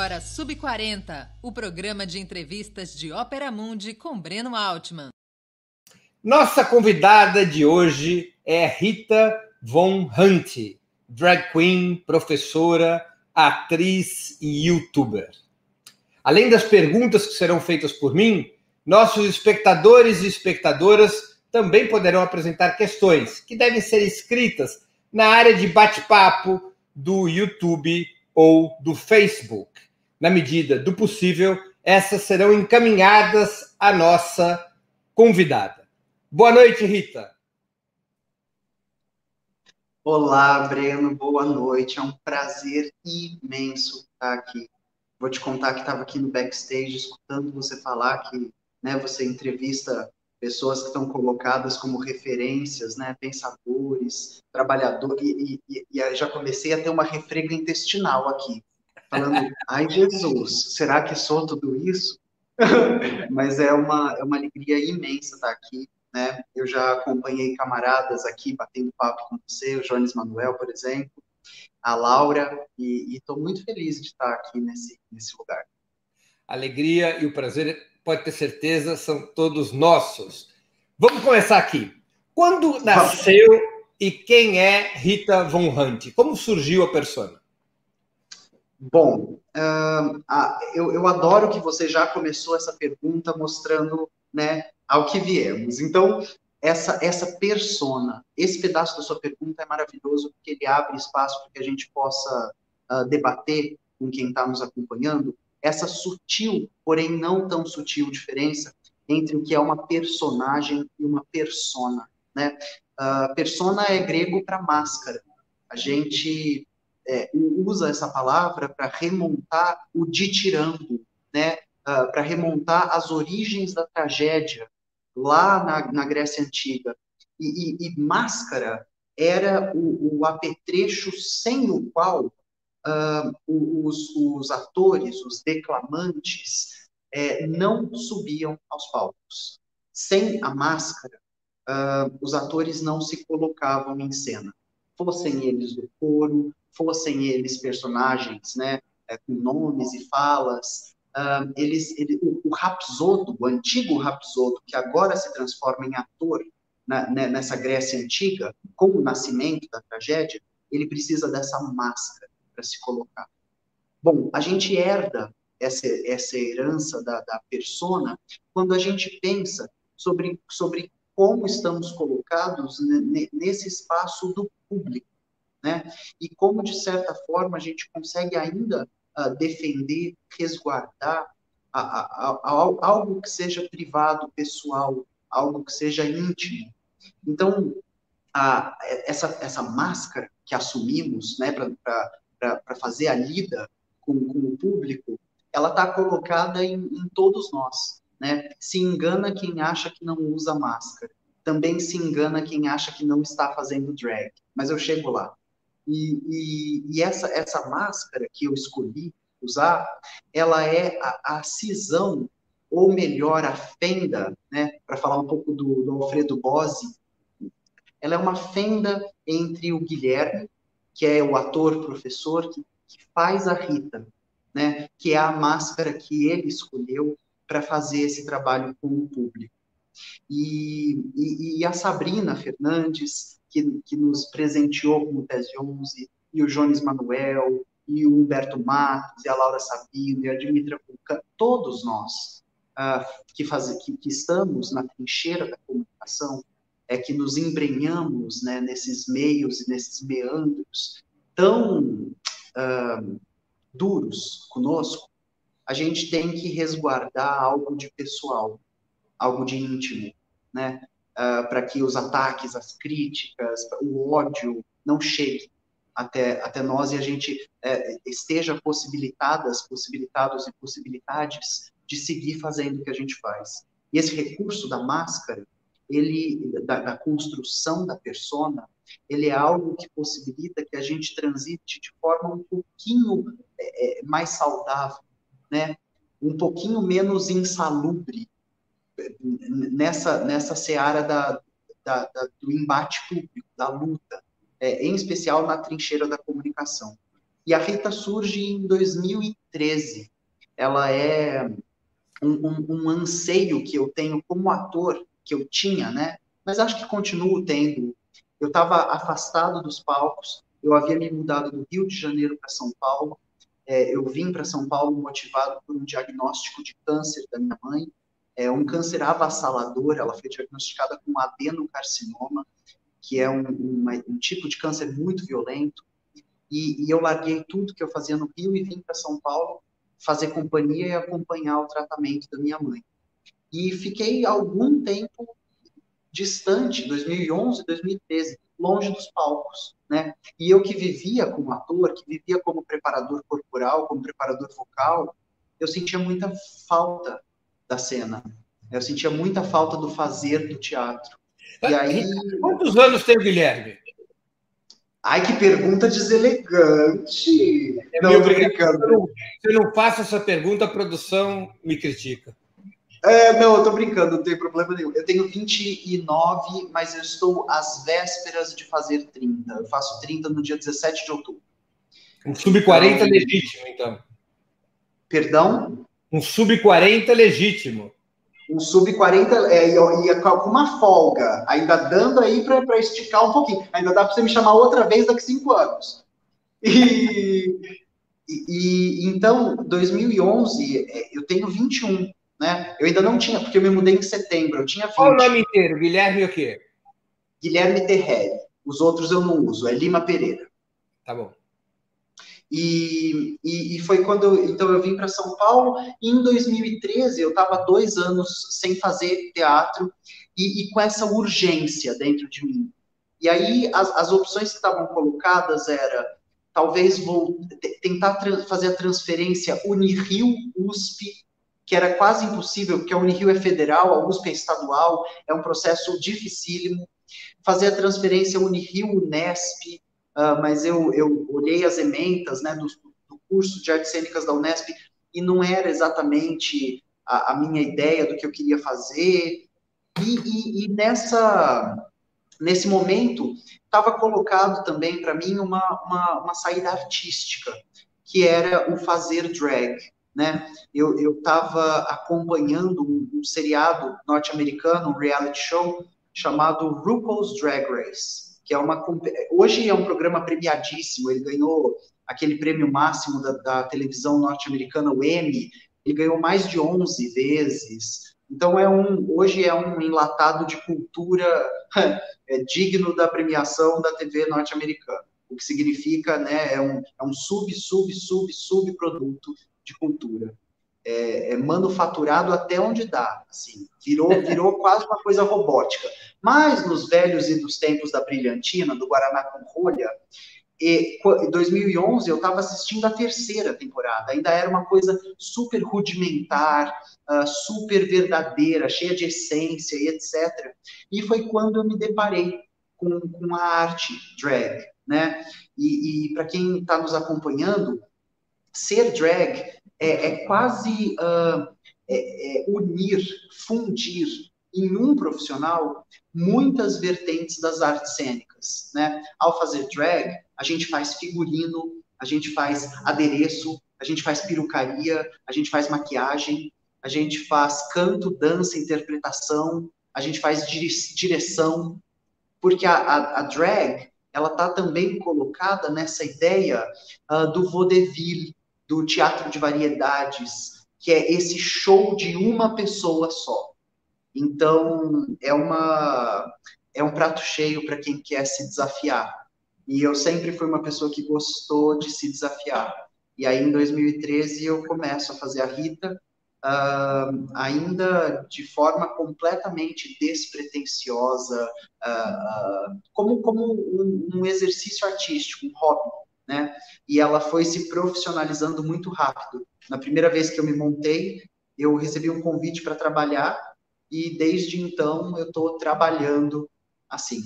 agora Sub40, o programa de entrevistas de Ópera Mundi com Breno Altman. Nossa convidada de hoje é Rita Von Hunt, drag queen, professora, atriz e youtuber. Além das perguntas que serão feitas por mim, nossos espectadores e espectadoras também poderão apresentar questões que devem ser escritas na área de bate-papo do YouTube ou do Facebook. Na medida do possível, essas serão encaminhadas à nossa convidada. Boa noite, Rita. Olá, Breno, boa noite. É um prazer imenso estar aqui. Vou te contar que estava aqui no backstage escutando você falar que né, você entrevista pessoas que estão colocadas como referências, né, pensadores, trabalhadores, e, e, e já comecei a ter uma refrega intestinal aqui, falando, ai Jesus, será que sou tudo isso? Mas é uma, é uma alegria imensa estar aqui, né, eu já acompanhei camaradas aqui batendo papo com você, o Jones Manuel, por exemplo, a Laura, e estou muito feliz de estar aqui nesse, nesse lugar. alegria e o prazer pode ter certeza, são todos nossos. Vamos começar aqui. Quando nasceu e quem é Rita Von Hunt? Como surgiu a persona? Bom, uh, eu, eu adoro que você já começou essa pergunta mostrando né, ao que viemos. Então, essa, essa persona, esse pedaço da sua pergunta é maravilhoso, porque ele abre espaço para que a gente possa uh, debater com quem está nos acompanhando essa sutil, porém não tão sutil diferença entre o que é uma personagem e uma persona, né? Uh, persona é grego para máscara. A gente é, usa essa palavra para remontar o ditirando, né? Uh, para remontar as origens da tragédia lá na, na Grécia Antiga. E, e, e máscara era o, o apetrecho sem o qual uh, os, os, atores, os declamantes, é, não subiam aos palcos. Sem a máscara, uh, os atores não se colocavam em cena. Fossem eles do coro, fossem eles personagens, né, é, com nomes e falas, uh, eles, ele, o, o Rapsodo, o antigo Rapsodo, que agora se transforma em ator na, né, nessa Grécia antiga, com o nascimento da tragédia, ele precisa dessa máscara para se colocar. Bom, a gente herda essa, essa herança da, da persona quando a gente pensa sobre, sobre como estamos colocados nesse espaço do público, né? E como, de certa forma, a gente consegue ainda uh, defender, resguardar a, a, a, algo que seja privado, pessoal, algo que seja íntimo. Então, essa, essa máscara que assumimos né, para fazer a lida com, com o público, ela está colocada em, em, todos nós. Né? Se engana quem acha que não usa máscara. Também se engana quem acha que não está fazendo drag. Mas eu chego lá. E, e, e essa, essa máscara que eu escolhi usar, ela é a, a cisão, ou melhor, a fenda, né? para falar um pouco do, do Alfredo Bose, ela é uma fenda entre o Guilherme, que é o ator, professor, que, que faz a Rita, né? que é a máscara que ele escolheu para fazer esse trabalho com o público. E, e, e, a Sabrina Fernandes, que, que nos presenteou com o Tese 11, e o Jones Manuel, e o Humberto Matos, e a Laura Sabino, e a Dimitra Vulcan, todos nós uh, que, faz, que, que estamos na trincheira da comunicação, é que nos embrenhamos né, nesses meios e nesses meandros tão uh, duros conosco, a gente tem que resguardar algo de pessoal, algo de íntimo, né? Uh, para que os ataques, as críticas, o ódio não chegue até, até nós e a gente é, esteja possibilitadas, possibilitados e possibilidades de seguir fazendo o que a gente faz. E esse recurso da máscara, ele da, da, construção da persona, ele é algo que possibilita que a gente transite de forma um pouquinho é, é mais saudável, né? Um pouquinho menos insalubre nessa nessa seara da, da, da do embate público, da luta, é, em especial na trincheira da comunicação. E a Rita surge em 2013. Ela é um, um, um anseio que eu tenho como ator, que eu tinha, né? Mas acho que continuo tendo. Eu estava afastado dos palcos, eu havia me mudado do Rio de Janeiro para São Paulo. É, eu vim para São Paulo motivado por um diagnóstico de câncer da minha mãe, é um câncer avassalador. Ela foi diagnosticada com adenocarcinoma, que é um, um, tipo de câncer muito violento. E, e, eu larguei tudo que eu fazia no Rio e vim para São Paulo fazer companhia e acompanhar o tratamento da minha mãe. E fiquei algum tempo distante, 2011, 2013, longe dos palcos, né? E eu que vivia como ator, que vivia como preparador corporal, como preparador vocal, eu sentia muita falta da cena. Eu sentia muita falta do fazer do teatro. E aí... Quantos anos tem o Guilherme? Ai, que pergunta deselegante. É não, brincando. Se eu não faço essa pergunta, a produção me critica. É, não, eu tô brincando, não tem problema nenhum. Eu tenho 29, mas eu estou às vésperas de fazer 30. Eu faço 30 no dia 17 de outubro. Um sub-40 então... legítimo, então. Perdão? Um sub-40 legítimo. Um sub-40 é, e, com uma folga, ainda dando aí para esticar um pouquinho. Ainda dá para você me chamar outra vez daqui cinco anos. E, e, e então, 2011, é, eu tenho 21 né? Eu ainda não tinha, porque eu me mudei em setembro, eu tinha 20. Qual o nome inteiro? Guilherme o quê? Guilherme Terrelli. Os outros eu não uso, é Lima Pereira. Tá bom. E, e, e foi quando eu, então eu vim para São Paulo. E em 2013 eu estava dois anos sem fazer teatro e, e, com essa urgência dentro de mim. E aí as, as opções que estavam colocadas era talvez vou tentar fazer a transferência Unirio USP que era quase impossível, porque a Unirio é federal, a USP é estadual, é um processo dificílimo. Fazer a transferência Unirio-Unesp, uh, mas eu, eu olhei as ementas né, do, do, curso de artes cênicas da Unesp e não era exatamente a, a minha ideia do que eu queria fazer. E, e, e nessa, nesse momento, estava colocado também para mim uma, uma, uma saída artística, que era o fazer drag né? Eu estava acompanhando um, um seriado norte-americano, um reality show, chamado RuPaul's Drag Race, que é uma... Hoje é um programa premiadíssimo, ele ganhou aquele prêmio máximo da, da televisão norte-americana, o Emmy, ele ganhou mais de 11 vezes. Então é um, hoje é um enlatado de cultura é, digno da premiação da TV norte-americana. O que significa, né, é um, é um sub, sub, sub, subproduto de cultura. É, é, manufaturado até onde dá, assim, virou, virou quase uma coisa robótica. Mas nos velhos e dos tempos da brilhantina, do Guaraná com rolha, e, em 2011 eu estava assistindo a terceira temporada, ainda era uma coisa super rudimentar, uh, super verdadeira, cheia de essência e etc. E foi quando eu me deparei com, com a arte drag, né? E, e para quem está nos acompanhando, ser drag é, é quase uh, é, unir, fundir em um profissional muitas vertentes das artes cênicas, né? Ao fazer drag, a gente faz figurino, a gente faz adereço, a gente faz perucaria, a gente faz maquiagem, a gente faz canto, dança, interpretação, a gente faz direção, porque a, a, a drag ela está também colocada nessa ideia uh, do vaudeville, do teatro de variedades, que é esse show de uma pessoa só. Então, é uma é um prato cheio para quem quer se desafiar. E eu sempre fui uma pessoa que gostou de se desafiar. E aí, em 2013, eu começo a fazer a Rita, uh, ainda de forma completamente despretensiosa, uh, uh, como, como um, um, exercício artístico, um hobby né? E ela foi se profissionalizando muito rápido. Na primeira vez que eu me montei, eu recebi um convite para trabalhar e desde então eu estou trabalhando assim.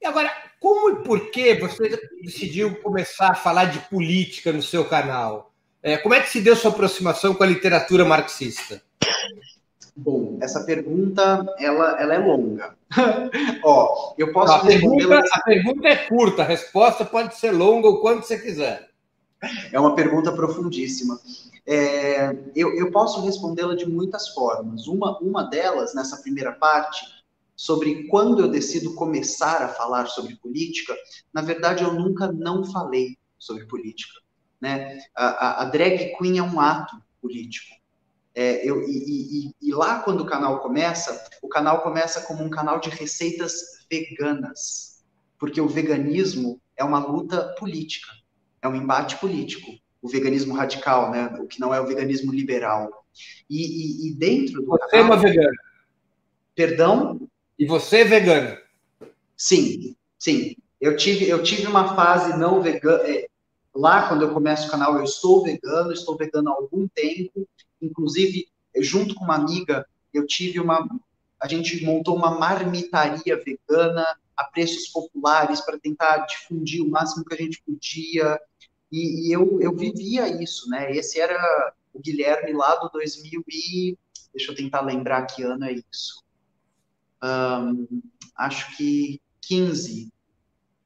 E agora, como e por que você decidiu começar a falar de política no seu canal? É, como é que se deu sua aproximação com a literatura marxista? Bom, essa pergunta ela, ela é longa. Ó, eu posso a pergunta, a pergunta é curta, a resposta pode ser longa ou quanto você quiser. É uma pergunta profundíssima. É, eu, eu posso respondê-la de muitas formas. Uma, uma delas, nessa primeira parte, sobre quando eu decido começar a falar sobre política, na verdade eu nunca não falei sobre política. Né? A, a, a drag queen é um ato político. É, eu, e, e, e, lá, quando o canal começa, o canal começa como um canal de receitas veganas, porque o veganismo é uma luta política, é um embate político. O veganismo radical, né? O que não é o veganismo liberal. E, e dentro do Você canal, é uma vegana. Perdão? E você é vegana? Sim, sim. Eu tive, eu tive uma fase não vegana. É, lá, quando eu começo o canal, eu estou vegano, estou vegano há algum tempo. Inclusive, junto com uma amiga, eu tive uma. A gente montou uma marmitaria vegana a preços populares para tentar difundir o máximo que a gente podia. E, e, eu, eu vivia isso, né? Esse era o Guilherme lá do 2000 e... Deixa eu tentar lembrar que ano é isso um, acho que 15,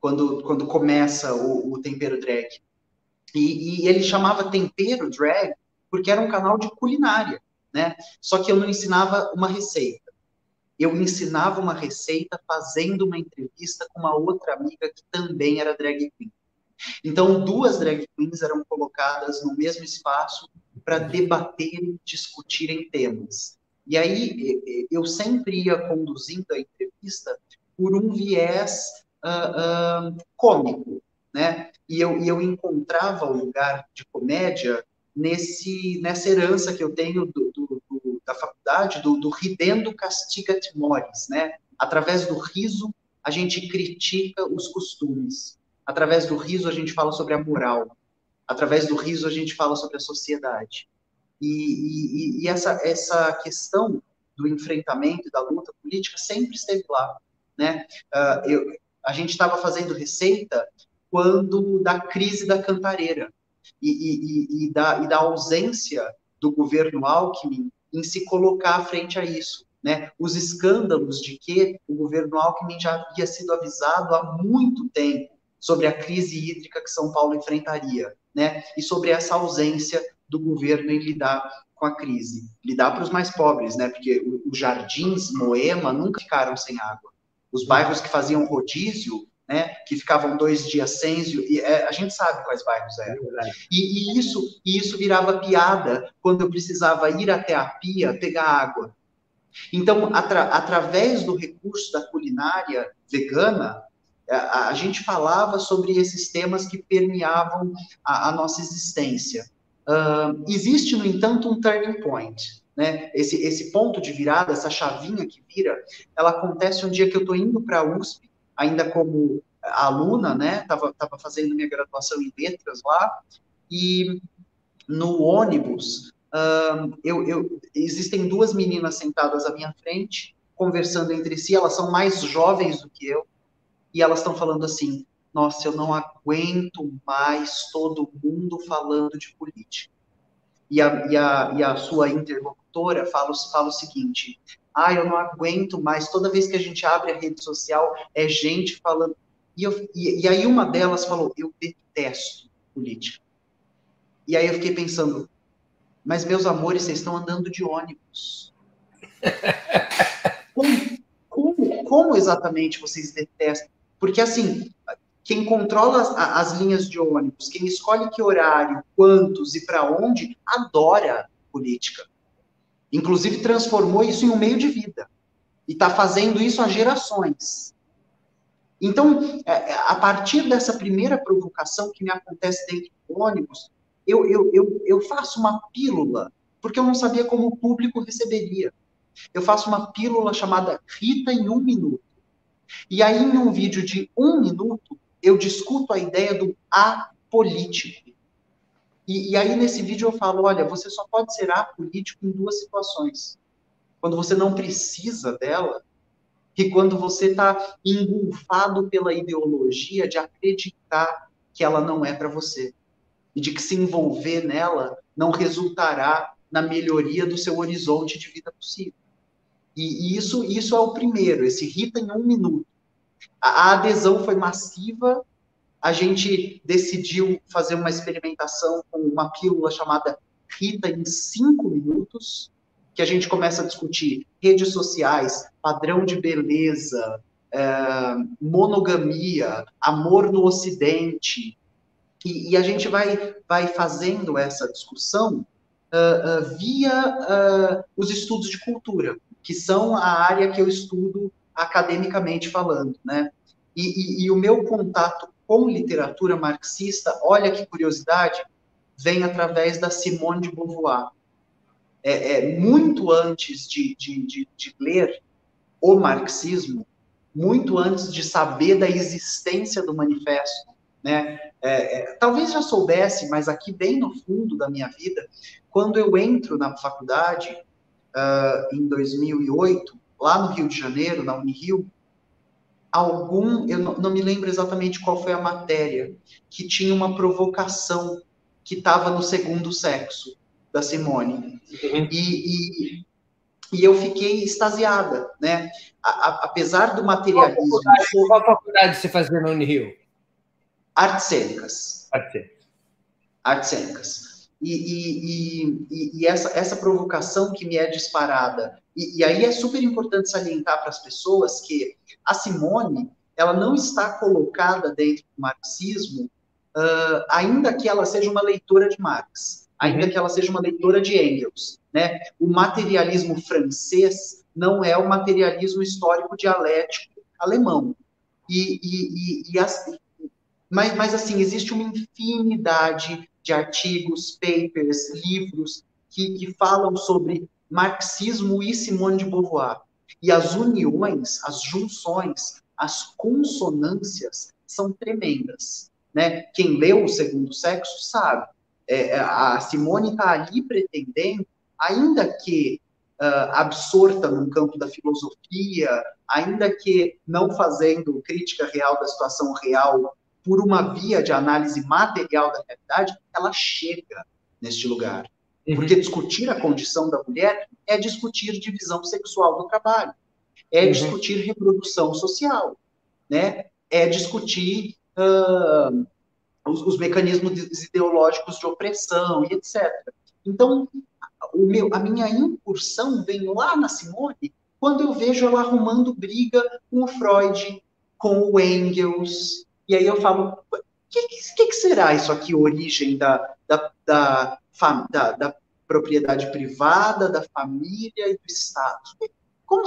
quando, quando começa o, o Tempero Drag. E, e, ele chamava Tempero Drag porque era um canal de culinária, né? Só que eu não ensinava uma receita. Eu ensinava uma receita fazendo uma entrevista com uma outra amiga que também era drag queen. Então, duas drag queens eram colocadas no mesmo espaço para debaterem, discutirem temas. E aí eu sempre ia conduzindo a entrevista por um viés uh, uh, cômico, né? E eu, eu encontrava o lugar de comédia nesse nessa herança que eu tenho do, do, do, da faculdade, do, do ridendo castiga timores, né? Através do riso a gente critica os costumes. Através do riso a gente fala sobre a moral. Através do riso a gente fala sobre a sociedade. E, e, e essa, essa questão do enfrentamento e da luta política sempre esteve lá. Né? Uh, eu, a gente estava fazendo receita quando da crise da cantareira e, e, e, da, e da ausência do governo Alckmin em se colocar frente a isso. Né? Os escândalos de que o governo Alckmin já havia sido avisado há muito tempo sobre a crise hídrica que São Paulo enfrentaria, né? E sobre essa ausência do governo em lidar com a crise. Lidar para os mais pobres, né? Porque os jardins, Moema, nunca ficaram sem água. Os bairros que faziam rodízio, né? Que ficavam dois dias sem, e é, a gente sabe quais bairros eram. É e, e, isso, e isso virava piada quando eu precisava ir até a pia pegar água. Então, atra, através do recurso da culinária vegana, a, a, gente falava sobre esses temas que permeavam a, a nossa existência. Uh, existe, no entanto, um turning point. Né? Esse, esse ponto de virada, essa chavinha que vira, ela acontece um dia que eu estou indo para a USP, ainda como aluna, né? Tava, tava fazendo minha graduação em letras lá, e no ônibus, uh, eu, eu, existem duas meninas sentadas à minha frente, conversando entre si, elas são mais jovens do que eu, e elas estão falando assim: nossa, eu não aguento mais todo mundo falando de política. E a, e a, e a sua interlocutora fala, fala o seguinte: ah, eu não aguento mais, toda vez que a gente abre a rede social, é gente falando. E, eu, e, e aí uma delas falou: eu detesto política. E aí eu fiquei pensando, mas meus amores, vocês estão andando de ônibus. Como, como, como exatamente vocês detestam? Porque assim, quem controla as, as, linhas de ônibus, quem escolhe que horário, quantos e para onde, adora política. Inclusive transformou isso em um meio de vida. E está fazendo isso há gerações. Então, é, é, a partir dessa primeira provocação que me acontece dentro do ônibus, eu, eu, eu, eu faço uma pílula, porque eu não sabia como o público receberia. Eu faço uma pílula chamada Rita em um minuto. E aí, em um vídeo de um minuto, eu discuto a ideia do apolítico. E, e aí, nesse vídeo, eu falo: olha, você só pode ser apolítico em duas situações. Quando você não precisa dela, e quando você está engolfado pela ideologia de acreditar que ela não é para você. E de que se envolver nela não resultará na melhoria do seu horizonte de vida possível. E, isso, isso é o primeiro, esse Rita em um minuto. A adesão foi massiva a gente decidiu fazer uma experimentação com uma pílula chamada Rita em cinco minutos, que a gente começa a discutir redes sociais, padrão de beleza, é, monogamia, amor no Ocidente, e, e, a gente vai, vai fazendo essa discussão uh, uh, via uh, os estudos de cultura, que são a área que eu estudo academicamente falando, né? E, e, e o meu contato com literatura marxista, olha que curiosidade, vem através da Simone de Beauvoir. É, é muito antes de, de, de, de ler o marxismo, muito antes de saber da existência do manifesto, né? É, é, talvez já soubesse, mas aqui bem no fundo da minha vida, quando eu entro na faculdade uh, em 2008, lá no Rio de Janeiro, na Unirio, algum, eu não, não, me lembro exatamente qual foi a matéria, que tinha uma provocação que estava no segundo sexo da Simone. Uhum. E, e, e, eu fiquei extasiada, né? A, a, apesar do materialismo... Qual faculdade, qual faculdade você fazia na Unirio? Artes cênicas. Artes cênicas. E, e, e, e, essa, essa provocação que me é disparada. E, aí é super importante salientar para as pessoas que a Simone ela não está colocada dentro do marxismo, uh, ainda que ela seja uma leitora de Marx, ainda uhum. que ela seja uma leitora de Engels. Né? O materialismo francês não é o materialismo histórico dialético alemão. E, e, e, e, mas, mas, assim, existe uma infinidade de artigos, papers, livros que, que falam sobre marxismo e Simone de Beauvoir. E as uniões, as junções, as consonâncias são tremendas. Né? Quem leu o Segundo Sexo sabe. É, é a Simone está ali pretendendo, ainda que uh, absorta no campo da filosofia, ainda que não fazendo crítica real da situação real por uma via de análise material da realidade, ela chega neste lugar. Uhum. Porque discutir a condição da mulher é discutir divisão sexual do trabalho, é uhum. discutir reprodução social, né? é discutir uh, os, os, mecanismos ideológicos de opressão e etc. Então, meu, a minha incursão vem lá na Simone quando eu vejo ela arrumando briga com o Freud, com o Engels, e aí eu falo, o que, que, que, será isso aqui, origem da, da, da, da, da propriedade privada, da família e do Estado? Como,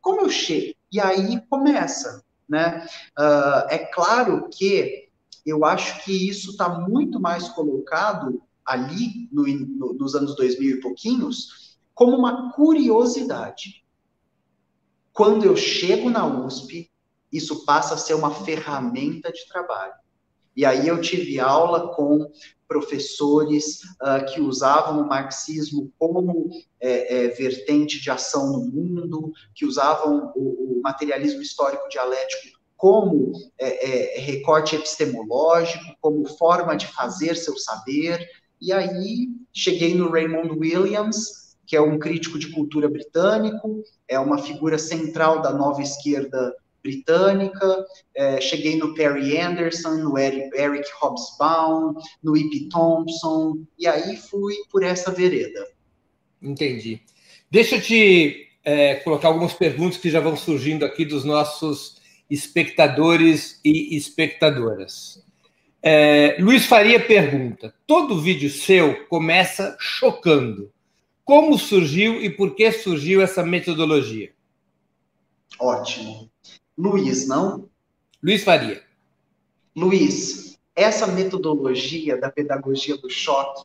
como eu chego? E aí começa, né? Uh, é claro que eu acho que isso está muito mais colocado ali, no, no, nos anos 2000 e pouquinhos, como uma curiosidade. Quando eu chego na USP, isso passa a ser uma ferramenta de trabalho. E aí eu tive aula com professores uh, que usavam o marxismo como é, é, vertente de ação no mundo, que usavam o, o materialismo histórico dialético como é, é recorte epistemológico, como forma de fazer seu saber. E aí cheguei no Raymond Williams, que é um crítico de cultura britânico, é uma figura central da nova esquerda britânica, é, cheguei no Perry Anderson, no Eric, Eric Hobsbawm, no E.P. Thompson, e aí fui por essa vereda. Entendi. Deixa eu te é, colocar algumas perguntas que já vão surgindo aqui dos nossos espectadores e espectadoras. É, Luiz Faria pergunta: todo vídeo seu começa chocando. Como surgiu e por que surgiu essa metodologia? Ótimo. Luiz, não? Luiz Faria. Luiz, essa metodologia da pedagogia do choque,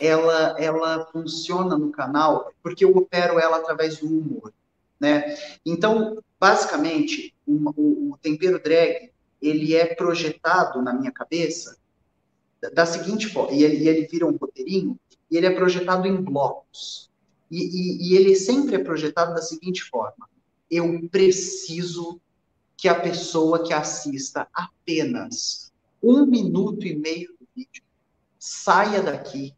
ela, ela funciona no canal porque eu opero ela através do humor, né? Então, basicamente, o, o, o tempero drag, ele é projetado na minha cabeça da, seguinte forma, e ele, ele vira um roteirinho, e ele é projetado em blocos. E, e, e ele sempre é projetado da seguinte forma: eu preciso que a pessoa que assista apenas um minuto e meio do vídeo saia daqui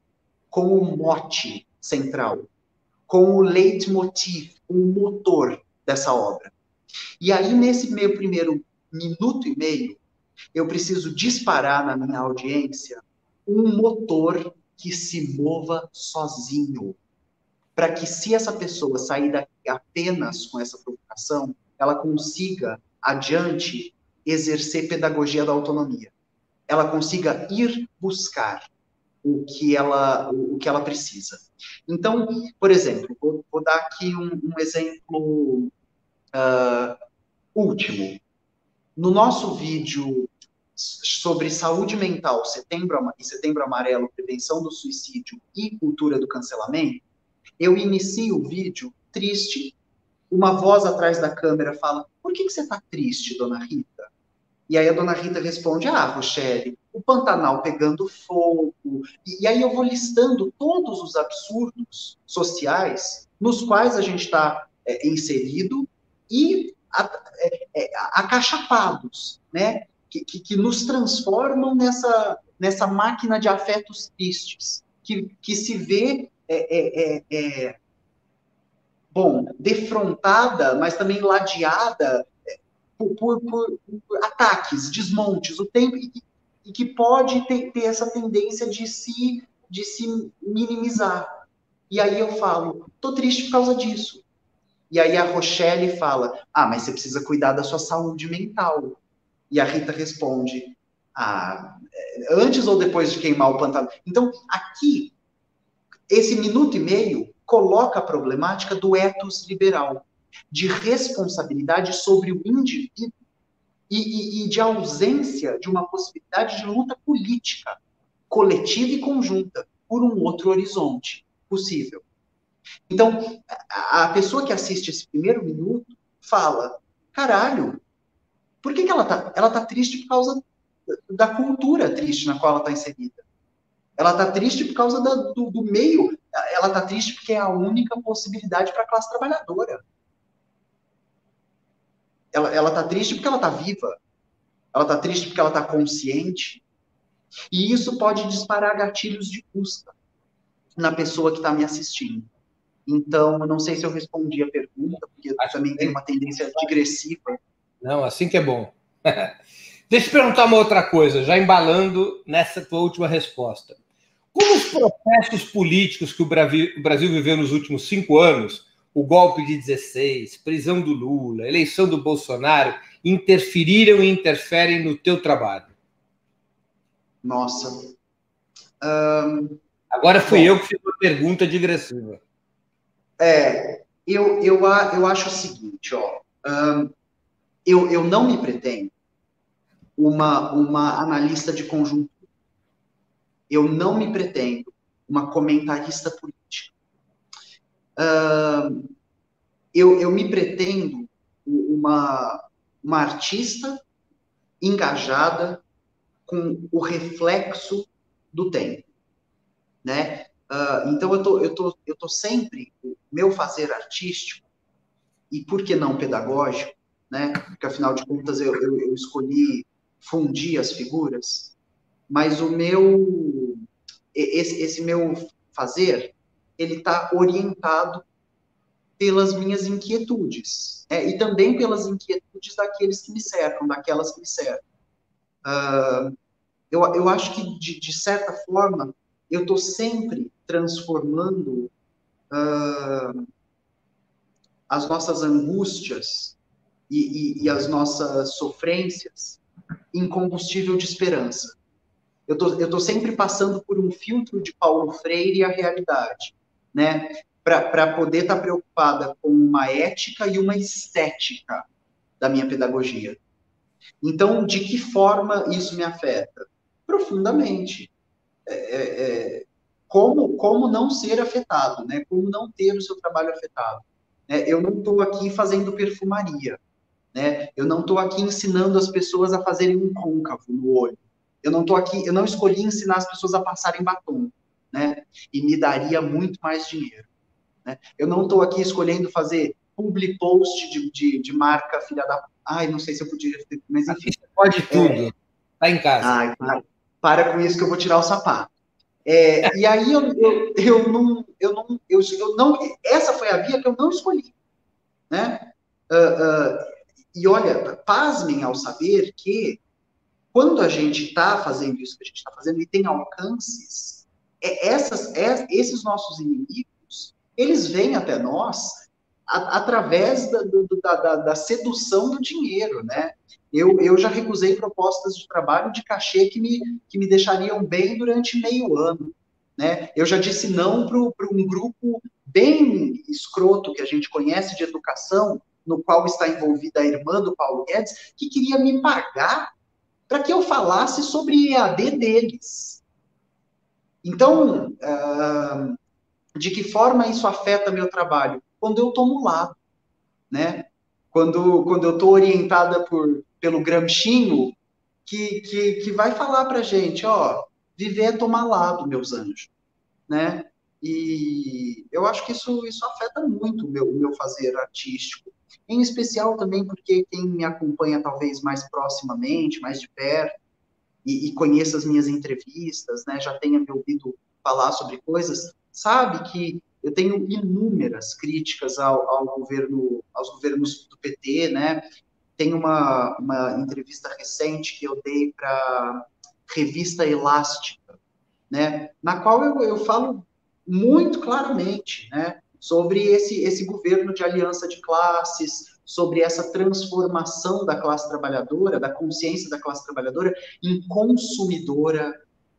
com o mote central, com o leitmotiv, o motor dessa obra. E aí, nesse meu primeiro minuto e meio, Eu preciso disparar na minha audiência um motor que se mova sozinho. Para que, se essa pessoa sair daqui apenas com essa provocação, ela consiga, adiante, exercer pedagogia da autonomia. Ela consiga ir buscar o que ela, o que ela precisa. Então, por exemplo, vou, vou dar aqui um, um exemplo uh, último. No nosso vídeo sobre saúde mental, setembro setembro amarelo, prevenção do suicídio e cultura do cancelamento, eu inicio o vídeo triste. Uma voz atrás da câmera fala: Por que, que você está triste, dona Rita? E aí a dona Rita responde: Ah, Rochelle, o Pantanal pegando fogo. E, aí eu vou listando todos os absurdos sociais nos quais a gente está é, inserido e é, é, acachapados, né? Que, que, que, nos transformam nessa, nessa máquina de afetos tristes, que, que se vê, é, é, é bom, defrontada, mas também ladeada por, por, por, ataques, desmontes, o tempo e, e que pode ter, ter, essa tendência de se, de se minimizar. E aí eu falo, tô triste por causa disso. E aí a Rochelle fala, ah, mas você precisa cuidar da sua saúde mental. E a Rita responde, ah, antes ou depois de queimar o pantalão. Então, aqui, esse minuto e meio coloca a problemática do ethos liberal de responsabilidade sobre o indivíduo e, e, e de ausência de uma possibilidade de luta política, coletiva e conjunta, por um outro horizonte possível. Então, a pessoa que assiste esse primeiro minuto fala: caralho, por que, que ela tá? Ela tá triste por causa da cultura triste na qual ela está inserida. Ela está triste por causa da, do, do, meio. Ela está triste porque é a única possibilidade para a classe trabalhadora. Ela está triste porque ela está viva. Ela está triste porque ela está consciente. E isso pode disparar gatilhos de custa na pessoa que está me assistindo. Então, não sei se eu respondi a pergunta, porque Acho também tem uma tendência digressiva. Não, assim que é bom. Deixa eu perguntar uma outra coisa, já embalando nessa tua última resposta. Como os processos políticos que o Brasil viveu nos últimos cinco anos o golpe de 16, prisão do Lula, eleição do Bolsonaro, interferiram e interferem no teu trabalho? Nossa. Um... Agora fui Bom, eu que fiz uma pergunta digressiva. É, eu, eu, eu acho o seguinte, ó. Um, eu, eu não me pretendo uma, uma analista de conjuntura. Eu não me pretendo uma comentarista política uh, eu, eu me pretendo uma, uma artista engajada com o reflexo do tempo, né? Uh, então eu tô, eu tô, eu tô sempre o meu fazer artístico e por que não pedagógico, né? Porque afinal de contas eu, eu, eu escolhi fundir as figuras, mas o meu esse, esse meu fazer ele está orientado pelas minhas inquietudes é, e também pelas inquietudes daqueles que me cercam, daquelas que me cercam. Uh, eu, eu acho que, de, de certa forma, eu estou sempre transformando uh, as nossas angústias e, e, e, as nossas sofrências em combustível de esperança. Eu tô, estou sempre passando por um filtro de Paulo Freire e a realidade né? Para poder estar tá preocupada com uma ética e uma estética da minha pedagogia. Então, de que forma isso me afeta? Profundamente. É, é, é, como, como não ser afetado, né? Como não ter o seu trabalho afetado. É, eu não estou aqui fazendo perfumaria, né? Eu não estou aqui ensinando as pessoas a fazerem um côncavo no olho. Eu não estou aqui, eu não escolhi ensinar as pessoas a passarem batom né? E me daria muito mais dinheiro. Né? Eu não estou aqui escolhendo fazer public post de, de, de, marca filha da. Ai, não sei se eu podia, mas enfim. Pode tudo. É... Tá em casa. Ai, para, para, com isso que eu vou tirar o sapato. É, e aí eu, eu, eu, não, eu, não, eu, eu não. Essa foi a via que eu não escolhi. Né? Uh, uh, e olha, pasmem ao saber que quando a gente está fazendo isso que a gente está fazendo e tem alcances, é, essas, é, esses nossos inimigos, eles vêm até nós a, através da, do, da, da, da, sedução do dinheiro, né? Eu, eu já recusei propostas de trabalho de cachê que me, que me deixariam bem durante meio ano, né? Eu já disse não para um grupo bem escroto que a gente conhece de educação, no qual está envolvida a irmã do Paulo Guedes, que queria me pagar para que eu falasse sobre EAD deles. Então, uh, de que forma isso afeta meu trabalho? Quando eu tomo lado, né? Quando, quando eu estou orientada por, pelo Gramscinho, que, que, que vai falar para gente, ó, viver é tomar lado, meus anjos, né? E eu acho que isso, isso afeta muito o meu, meu fazer artístico. Em especial também porque quem me acompanha talvez mais proximamente, mais de perto, e, e conheça as minhas entrevistas, né, já tenha me ouvido falar sobre coisas, sabe que eu tenho inúmeras críticas ao, ao governo, aos governos do PT, né? Tem uma, uma entrevista recente que eu dei para revista Elástica, né? Na qual eu, eu falo muito claramente, né? Sobre esse, esse governo de aliança de classes, sobre essa transformação da classe trabalhadora, da consciência da classe trabalhadora em consumidora,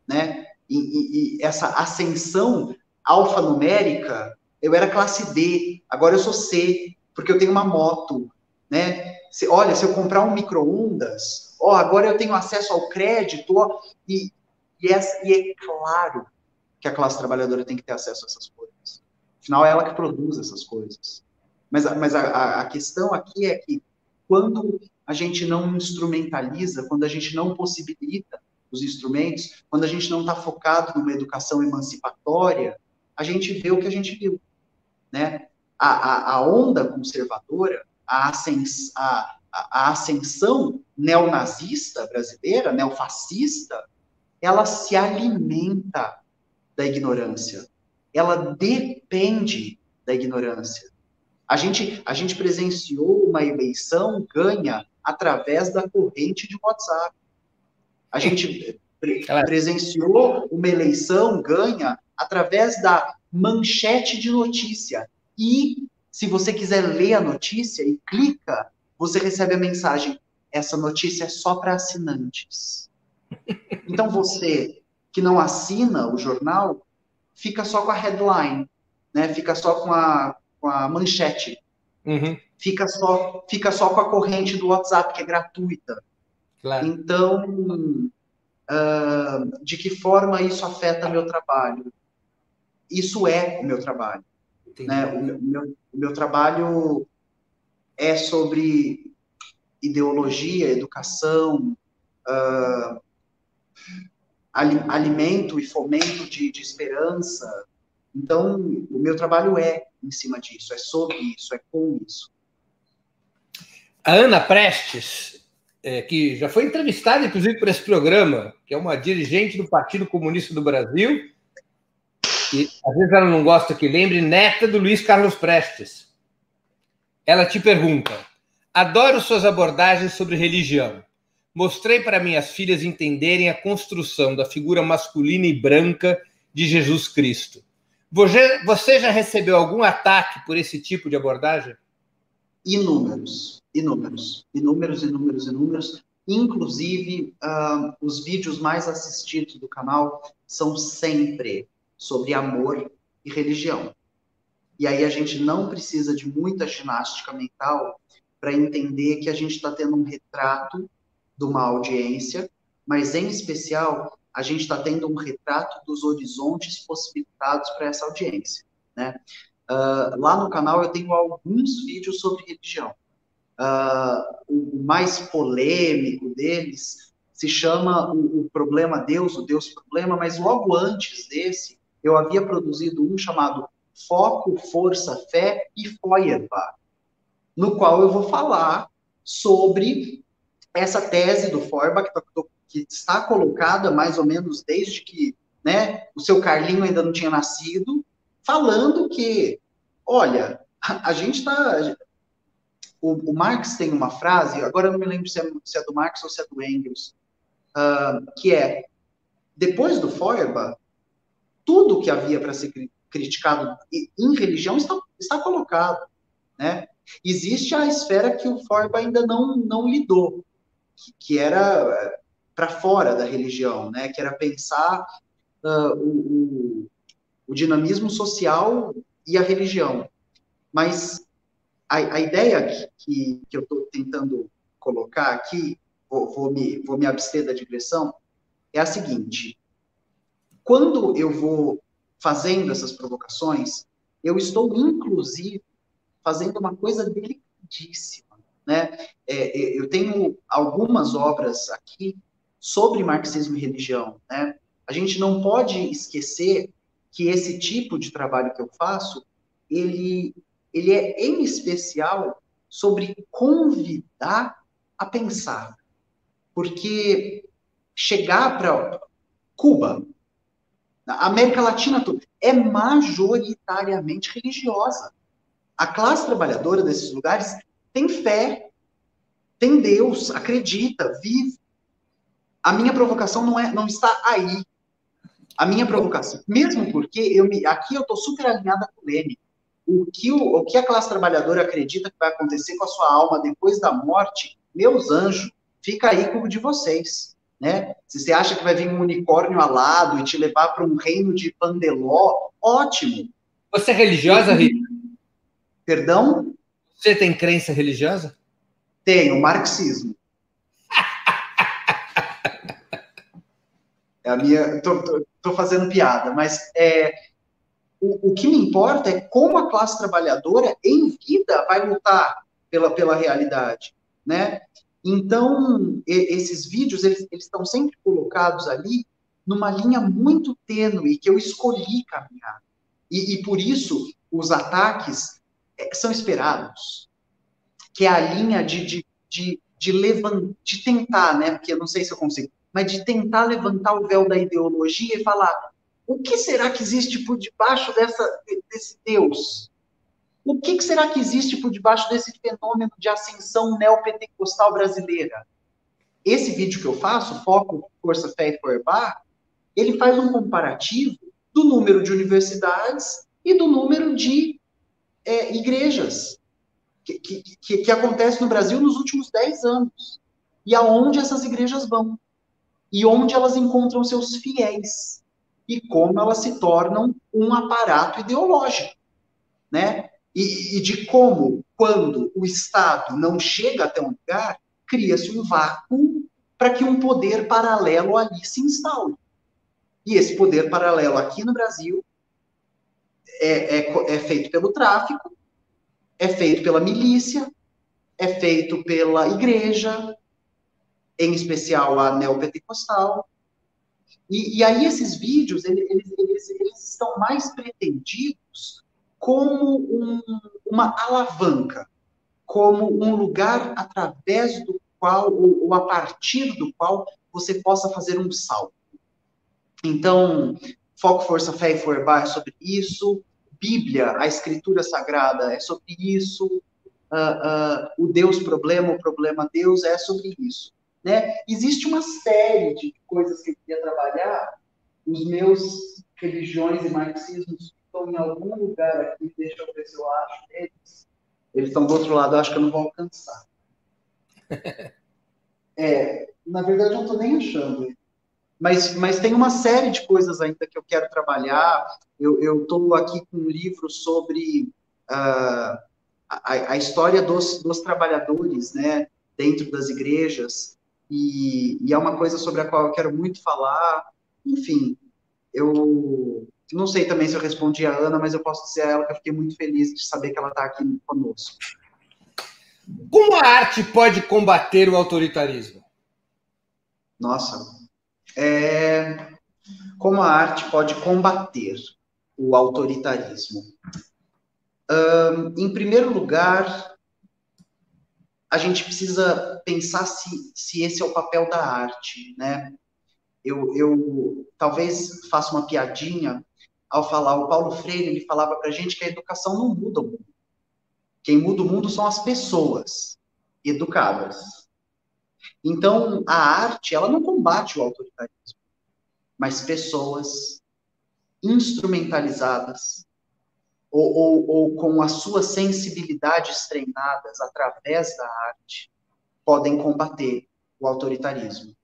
né? E, e, e essa ascensão alfanumérica, eu era classe D, agora eu sou C, porque eu tenho uma moto, né? Se, olha, se eu comprar um micro-ondas, ó, agora eu tenho acesso ao crédito, ó, e, e, é, e é claro que a classe trabalhadora tem que ter acesso a essas coisas. Afinal, é ela que produz essas coisas. Mas, mas a, a questão aqui é que quando a gente não instrumentaliza, quando a gente não possibilita os instrumentos, quando a gente não está focado numa educação emancipatória, a gente vê o que a gente viu. Né? A, a, a onda conservadora, a, ascens, a, a ascensão neonazista brasileira, neofascista, ela se alimenta da ignorância. Ela depende da ignorância. A gente, a gente presenciou uma eleição ganha através da corrente de WhatsApp. A gente pre presenciou uma eleição ganha através da manchete de notícia. E, se você quiser ler a notícia e clica, você recebe a mensagem: essa notícia é só para assinantes. Então, você que não assina o jornal fica só com a headline, né? Fica só com a, com a manchete. Uhum. Fica, só, fica só com a corrente do WhatsApp, que é gratuita. Claro. Então, uh, de que forma isso afeta meu trabalho? Isso é o meu trabalho. Né? O, meu, meu, o meu trabalho é sobre ideologia, educação, uh, alimento e fomento de, de esperança. Então, o meu trabalho é em cima disso, é sobre isso, é com isso. A Ana Prestes, é, que já foi entrevistada, inclusive, por esse programa, que é uma dirigente do Partido Comunista do Brasil, e às vezes ela não gosta que lembre, neta do Luiz Carlos Prestes. Ela te pergunta: adoro suas abordagens sobre religião. Mostrei para minhas filhas entenderem a construção da figura masculina e branca de Jesus Cristo. Você já recebeu algum ataque por esse tipo de abordagem? Inúmeros, inúmeros, inúmeros, inúmeros, inúmeros. Inclusive, uh, os vídeos mais assistidos do canal são sempre sobre amor e religião. E aí a gente não precisa de muita ginástica mental para entender que a gente está tendo um retrato de uma audiência, mas em especial a gente está tendo um retrato dos horizontes possibilitados para essa audiência. Né? Uh, lá no canal eu tenho alguns vídeos sobre religião. Uh, o mais polêmico deles se chama o, o, Problema Deus, o Deus Problema, mas logo antes desse eu havia produzido um chamado Foco, Força, Fé e Feuerbach, no qual eu vou falar sobre essa tese do Feuerbach, tá, que está colocada mais ou menos desde que né, o seu Carlinho ainda não tinha nascido, falando que, olha, a, gente está. O, o, Marx tem uma frase, agora eu não me lembro se é, se é, do Marx ou se é do Engels, uh, que é, depois do Feuerbach, tudo que havia para ser criticado em religião está, está colocado, né? Existe a esfera que o Feuerbach ainda não, não lidou, que, que era eh, para fora da religião, né? Que era pensar uh, o, o, o, dinamismo social e a religião. Mas a, a ideia que, que eu estou tentando colocar aqui, vou, vou, me, vou me abster da digressão, é a seguinte: quando eu vou fazendo essas provocações, eu estou, inclusive, fazendo uma coisa delicadíssima. Né? É, é, eu tenho algumas obras aqui sobre marxismo e religião. Né? A gente não pode esquecer que esse tipo de trabalho que eu faço, ele, ele é, em especial, sobre convidar a pensar. Porque chegar para Cuba, a América Latina toda, é majoritariamente religiosa. A classe trabalhadora desses lugares tem fé, tem Deus, acredita, vive. A minha provocação não é, não está aí. A minha provocação, mesmo porque eu me, aqui eu estou super alinhada com o Lênin. O que, o, o que a classe trabalhadora acredita que vai acontecer com a sua alma depois da morte, meus anjos, fica aí com o de vocês né? Se você acha que vai vir um unicórnio alado e te levar para um reino de Pandeló, ótimo. Você é religiosa, Rita? Perdão? Você tem crença religiosa? Tenho, marxismo. é a minha. Tô, tô, tô, fazendo piada, mas é, o, o que me importa é como a classe trabalhadora em vida vai lutar pela, pela realidade, né? Então, esses vídeos, eles, eles estão sempre colocados ali numa linha muito tênue que eu escolhi caminhar. E, e por isso, os ataques são esperados. Que é a linha de, de, de, de, levant, de tentar, né? Porque eu não sei se eu consigo, mas de tentar levantar o véu da ideologia e falar: o que será que existe por debaixo dessa, desse Deus? O que, será que existe por debaixo desse fenômeno de ascensão neopentecostal brasileira? Esse vídeo que eu faço, Foco, Força, Fé e Forbar, ele faz um comparativo do número de universidades e do número de é, igrejas que, que, que, acontece no Brasil nos últimos 10 anos. E aonde essas igrejas vão. E onde elas encontram seus fiéis. E como elas se tornam um aparato ideológico. Né? e, e de como, quando o Estado não chega até um lugar, cria-se um vácuo para que um poder paralelo ali se instaure. E esse poder paralelo aqui no Brasil é, é, é, feito pelo tráfico, é feito pela milícia, é feito pela igreja, em especial a neopentecostal. E, e aí esses vídeos, eles, eles, eles estão mais pretendidos como um, uma alavanca, como um lugar através do qual, ou, ou, a partir do qual, você possa fazer um salto. Então, Foco, Força, Fé e Forbar é sobre isso, Bíblia, a Escritura Sagrada é sobre isso, uh, uh, o Deus Problema, o Problema Deus é sobre isso. Né? Existe uma série de coisas que eu queria trabalhar, os meus religiões e marxismos estão em algum lugar aqui, deixa eu ver se eu acho eles. Eles estão do outro lado, eu acho que eu não vou alcançar. É, na verdade, eu não estou nem achando. Mas, mas tem uma série de coisas ainda que eu quero trabalhar. Eu estou aqui com um livro sobre uh, a, a, história dos, dos trabalhadores, né, dentro das igrejas, e, e, é uma coisa sobre a qual eu quero muito falar. Enfim, eu não sei também se eu respondi a Ana, mas eu posso dizer a ela que eu fiquei muito feliz de saber que ela está aqui conosco. Como a arte pode combater o autoritarismo? Nossa, é... como a arte pode combater o autoritarismo? Um, em primeiro lugar, a gente precisa pensar se, se esse é o papel da arte, né? Eu, eu talvez faça uma piadinha, ao falar, o Paulo Freire, ele falava para a gente que a educação não muda o mundo. Quem muda o mundo são as pessoas educadas. Então, a arte, ela não combate o autoritarismo, mas pessoas instrumentalizadas ou, ou, ou com as suas sensibilidades treinadas através da arte podem combater o autoritarismo.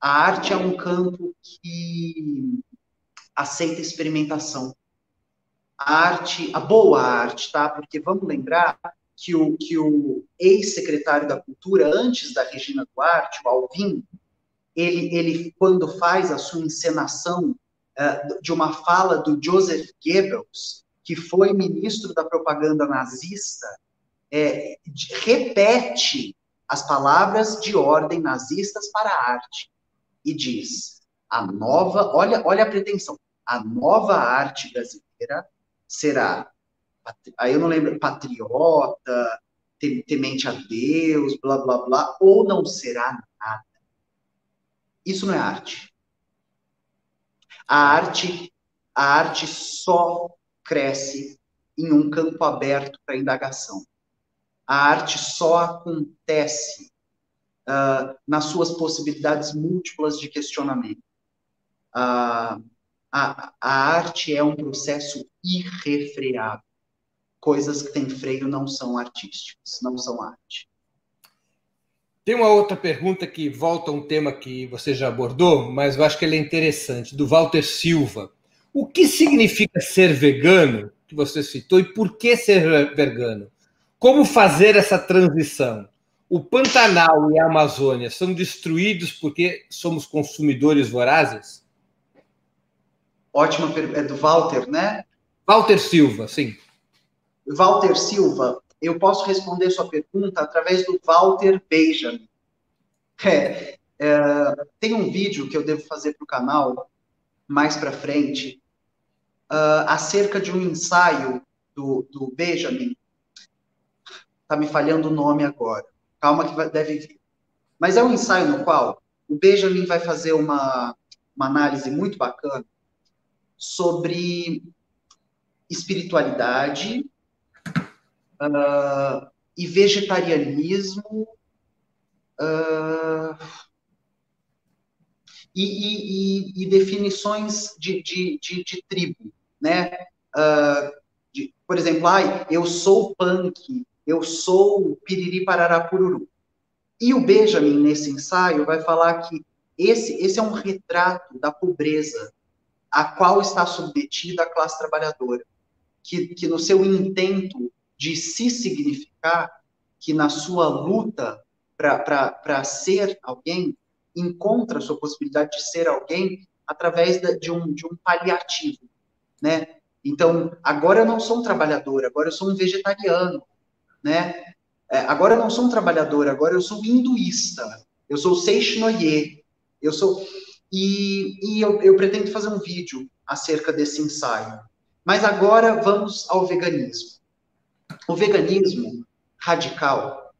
A arte é um campo que aceita experimentação. A arte, a boa arte, tá? Porque vamos lembrar que o, que o ex-secretário da Cultura, antes da Regina Duarte, o Alvim, ele, ele quando faz a sua encenação uh, de uma fala do Joseph Goebbels, que foi ministro da propaganda nazista, é, repete as palavras de ordem nazistas para a arte e diz: a nova, olha, olha a pretensão, a nova arte brasileira será aí eu não lembro, patriota, temente a Deus, blá, blá, blá, ou não será nada. Isso não é arte. A arte, a arte só cresce em um campo aberto para indagação. A arte só acontece uh, nas suas possibilidades múltiplas de questionamento. Uh, a, a arte é um processo irrefreável coisas que têm freio não são artísticas, não são arte. Tem uma outra pergunta que volta a um tema que você já abordou, mas eu acho que ele é interessante, do Walter Silva. O que significa ser vegano, que você citou, e por que ser vegano? Como fazer essa transição? O Pantanal e a Amazônia são destruídos porque somos consumidores vorazes? Ótima pergunta. É do Walter, né? Walter Silva, sim. Walter Silva, eu posso responder sua pergunta através do Walter Benjamin. É, é, tem um vídeo que eu devo fazer para o canal mais para frente uh, acerca de um ensaio do, do Benjamin. Tá me falhando o nome agora. Calma que vai, deve vir. Mas é um ensaio no qual o Benjamin vai fazer uma, uma análise muito bacana sobre espiritualidade uh, e vegetarianismo uh, e, e, e, definições de, de, de, de tribo, né? Uh, de, por exemplo, ai, eu sou punk, eu sou piriri parará pururu. E o Benjamin, nesse ensaio, vai falar que esse, esse é um retrato da pobreza a qual está submetida a classe trabalhadora, que, que no seu intento de se significar, que na sua luta para ser alguém, encontra a sua possibilidade de ser alguém através de, um, de um paliativo, né? Então, agora eu não sou um trabalhador, agora eu sou um vegetariano, né? É, agora eu não sou um trabalhador, agora eu sou hinduísta, eu sou Seishnoye, eu sou... E, e eu, eu pretendo fazer um vídeo acerca desse ensaio. Mas agora vamos ao veganismo. O veganismo radical,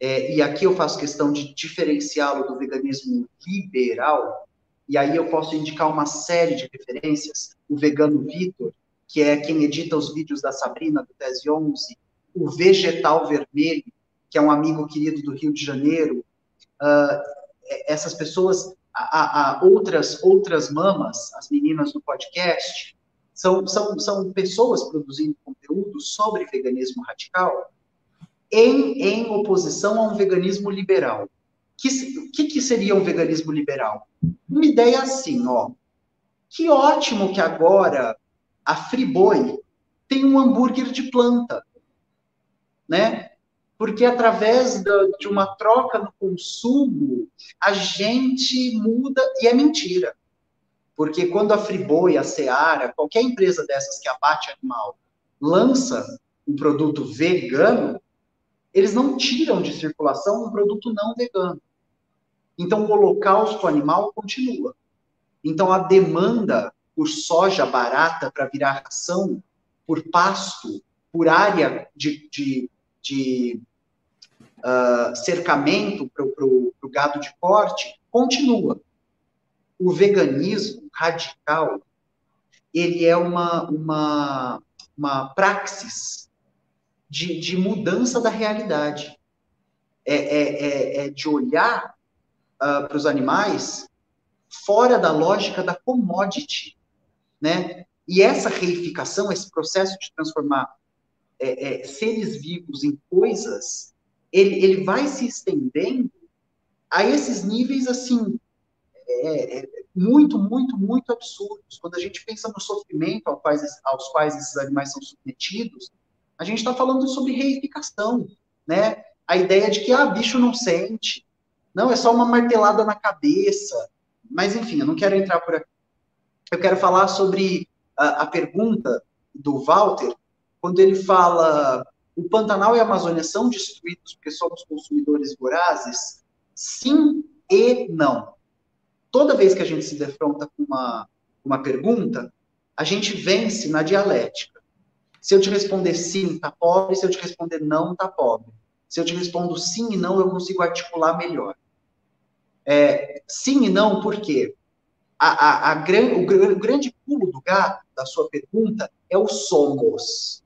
é, e aqui eu faço questão de diferenciá-lo do veganismo liberal, e aí eu posso indicar uma série de referências, o Vegano Vitor, que é quem edita os vídeos da Sabrina, do Tese 11, o Vegetal Vermelho, que é um amigo querido do Rio de Janeiro, uh, essas pessoas, a, a, outras, outras mamas, as meninas do podcast, são, são, são pessoas produzindo conteúdo sobre veganismo radical em, em oposição a um veganismo liberal. O que, que, que seria um veganismo liberal? Uma ideia assim, ó. Que ótimo que agora a Friboi tem um hambúrguer de planta, né? Porque através da, de uma troca no consumo, a gente muda, e é mentira. Porque quando a Friboi, a Seara, qualquer empresa dessas que abate animal, lança um produto vegano, eles não tiram de circulação um produto não vegano. Então, o holocausto animal continua. Então, a demanda por soja barata para virar ração, por pasto, por área de, de, de uh, cercamento para o gado de corte, continua. O veganismo radical, ele é uma, uma, uma praxis de, de mudança da realidade. É, é, é, é de olhar uh, para os animais fora da lógica da commodity, né? E essa reificação, esse processo de transformar é, é, seres vivos em coisas, ele, ele vai se estendendo a esses níveis, assim, é, é, muito, muito, muito absurdos. Quando a gente pensa no sofrimento ao quais, aos quais esses animais são submetidos, a gente está falando sobre reificação, né? A ideia de que, ah, bicho não sente, não, é só uma martelada na cabeça. Mas, enfim, eu não quero entrar por aqui. Eu quero falar sobre a, a pergunta do Walter, quando ele fala o Pantanal e a Amazônia são destruídos porque somos consumidores vorazes? Sim e não. Toda vez que a gente se defronta com uma, uma pergunta, a gente vence na dialética. Se eu te responder sim, tá pobre. Se eu te responder não, tá pobre. Se eu te respondo sim e não, eu consigo articular melhor. É, sim e não, por quê? A, a, a gran, o, o, grande pulo do gato da sua pergunta é o somos.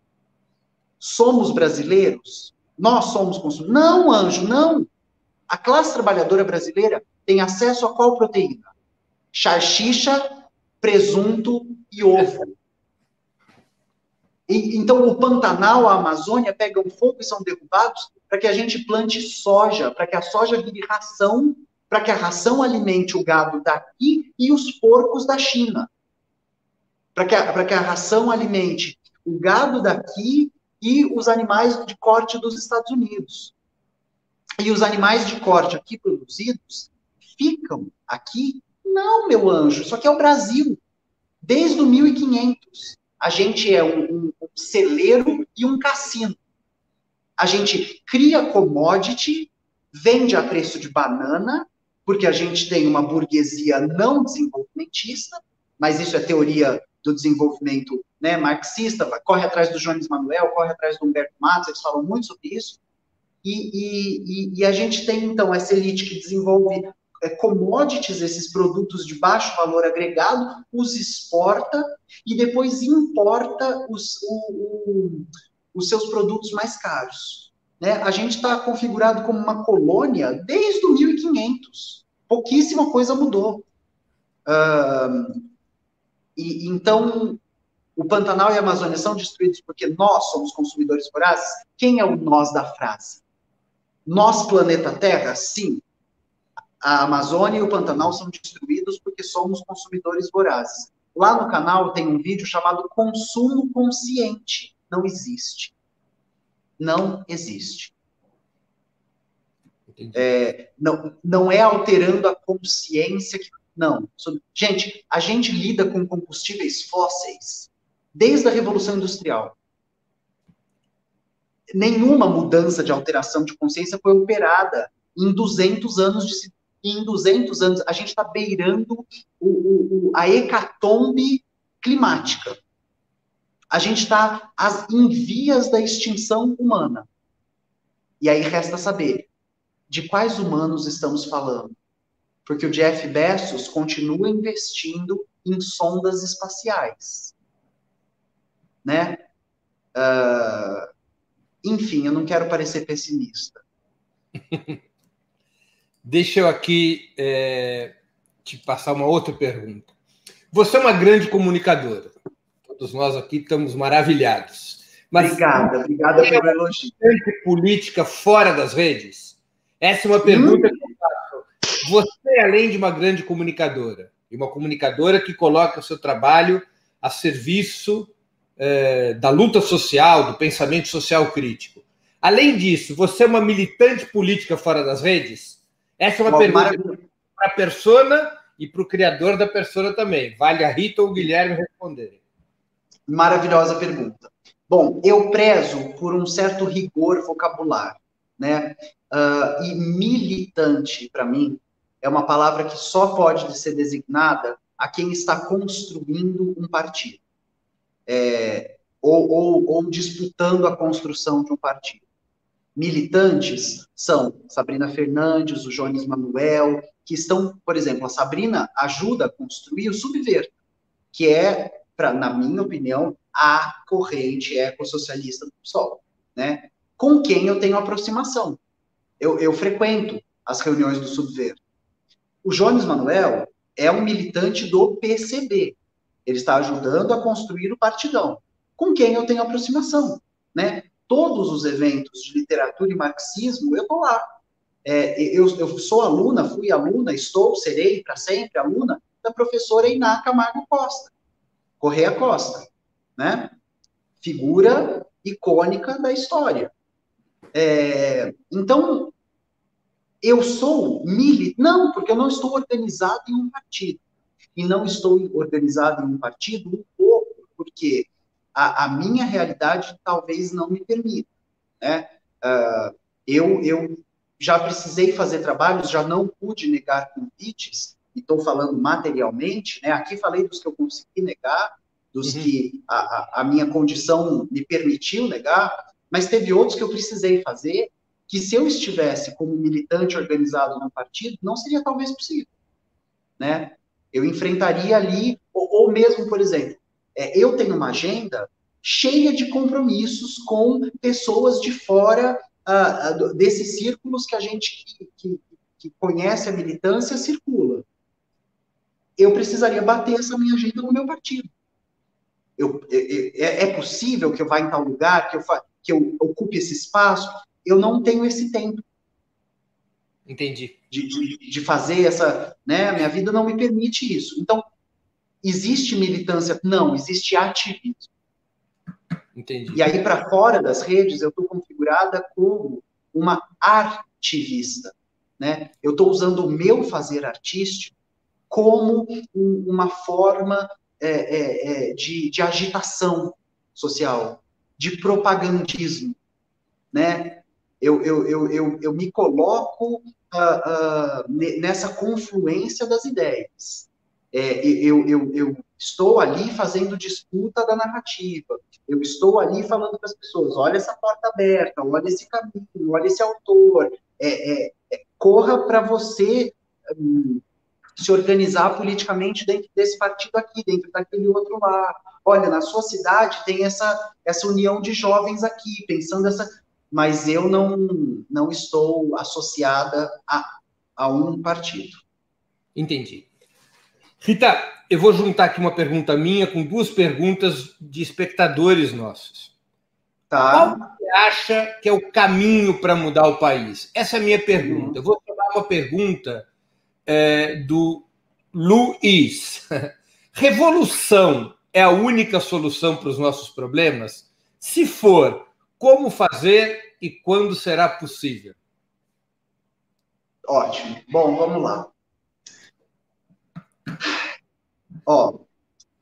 Somos brasileiros? Nós somos consumidores? Não, anjo, não. A classe trabalhadora brasileira tem acesso a qual proteína? Charchicha, presunto e ovo. E, então, o Pantanal, a Amazônia pegam fogo e são derrubados para que a gente plante soja, para que a soja vire ração para que a ração alimente o gado daqui e os porcos da China. Para que, que a ração alimente o gado daqui e os animais de corte dos Estados Unidos. E os animais de corte aqui produzidos ficam aqui? Não, meu anjo, isso aqui é o Brasil. Desde o 1500. A gente é um, um, um celeiro e um cassino. A gente cria commodity, vende a preço de banana, porque a gente tem uma burguesia não desenvolvimentista, mas isso é teoria do desenvolvimento né, marxista, corre atrás do Jones Manuel, corre atrás do Humberto Matos, eles falam muito sobre isso, e, e, e a gente tem, então, essa elite que desenvolve é, commodities, esses produtos de baixo valor agregado, os exporta e depois importa os, o, o, os seus produtos mais caros. Né? A gente está configurado como uma colônia desde o 1500. Pouquíssima coisa mudou. Uh, e, então, o Pantanal e a Amazônia são destruídos porque nós somos consumidores vorazes? Quem é o nós da frase? Nós, planeta Terra? Sim. A Amazônia e o Pantanal são destruídos porque somos consumidores vorazes. Lá no canal tem um vídeo chamado Consumo Consciente. Não existe não existe. É, não, não é alterando a consciência que. Não. Gente, a gente lida com combustíveis fósseis desde a Revolução Industrial. Nenhuma mudança de alteração de consciência foi operada em 200 anos de em 200 anos a gente está beirando o, o, a hecatombe climática a gente está em vias da extinção humana. E aí resta saber de quais humanos estamos falando. Porque o Jeff Bezos continua investindo em sondas espaciais. Né? Uh, enfim, eu não quero parecer pessimista. Deixa eu aqui é, te passar uma outra pergunta. Você é uma grande comunicadora todos nós aqui estamos maravilhados. Mas, obrigada, obrigada pelo elogio. política fora das redes? Essa é uma pergunta hum. que eu faço. Você, além de uma grande comunicadora, e uma comunicadora que coloca o seu trabalho a serviço eh, da luta social, do pensamento social crítico. Além disso, você é uma militante política fora das redes? Essa é uma Bom, pergunta para a persona e para o criador da persona também. Vale a Rita ou o Guilherme responderem. Maravilhosa pergunta. Bom, eu prezo por um certo rigor vocabular, né? Uh, e militante, para mim, é uma palavra que só pode ser designada a quem está construindo um partido, é, ou, ou, ou disputando a construção de um partido. Militantes são Sabrina Fernandes, o Jones Manuel, que estão, por exemplo, a Sabrina ajuda a construir o Subverta, que é para, na minha opinião, a corrente ecossocialista do PSOL, né? Com quem eu tenho aproximação. Eu, eu frequento as reuniões do Subver. O Jones Manuel é um militante do PCB. Ele está ajudando a construir o partidão, com quem eu tenho aproximação, né? Todos os eventos de literatura e marxismo, eu estou lá. É, eu, eu sou aluna, fui aluna, estou, serei para sempre aluna da professora Iná Camargo Costa, Correia Costa, né? Figura icônica da história. É, então, eu sou militante. Não, porque eu não estou organizado em um partido. E não estou organizado em um partido um pouco, porque a, a minha realidade talvez não me permita. Né? Uh, eu, eu já precisei fazer trabalhos, já não pude negar convites, e estou falando materialmente, né? aqui falei dos que eu consegui negar, dos uhum. que a, a, minha condição me permitiu negar, mas teve outros que eu precisei fazer, que se eu estivesse como militante organizado no partido, não seria talvez possível, né? Eu enfrentaria ali, ou, ou mesmo, por exemplo, é, eu tenho uma agenda cheia de compromissos com pessoas de fora uh, desses círculos que a gente que, que, que conhece a militância circula. Eu precisaria bater essa minha agenda no meu partido. Eu, é, é, possível que eu vá em tal lugar, que eu, que eu ocupe esse espaço? eu não tenho esse tempo. Entendi. De, de, de fazer essa, né? Minha vida não me permite isso. Então, existe militância? Não, existe ativismo. Entendi. E aí, para fora das redes, eu estou configurada como uma artivista. Né? Eu estou usando o meu fazer artístico como um, uma forma é, é, é, de, de agitação social, de propagandismo. Né? eu, eu, eu, eu, eu me coloco uh, uh, nessa confluência das ideias. É, eu, eu, eu estou ali fazendo disputa da narrativa, eu estou ali falando para as pessoas: olha essa porta aberta, olha esse caminho, olha esse autor, é, é, é corra para você um, se organizar politicamente dentro desse partido aqui, dentro daquele outro lá. Olha, na sua cidade tem essa, essa união de jovens aqui, pensando essa mas eu não, não estou associada a, a um partido. Entendi. Rita, eu vou juntar aqui uma pergunta minha com duas perguntas de espectadores nossos. Tá. Qual você acha que é o caminho para mudar o país? Essa é a minha pergunta. Uhum. Eu vou chamar uma pergunta é, do Luiz. Revolução é a única solução para os nossos problemas? Se for, como fazer e quando será possível? Ótimo. Bom, vamos lá. Ó,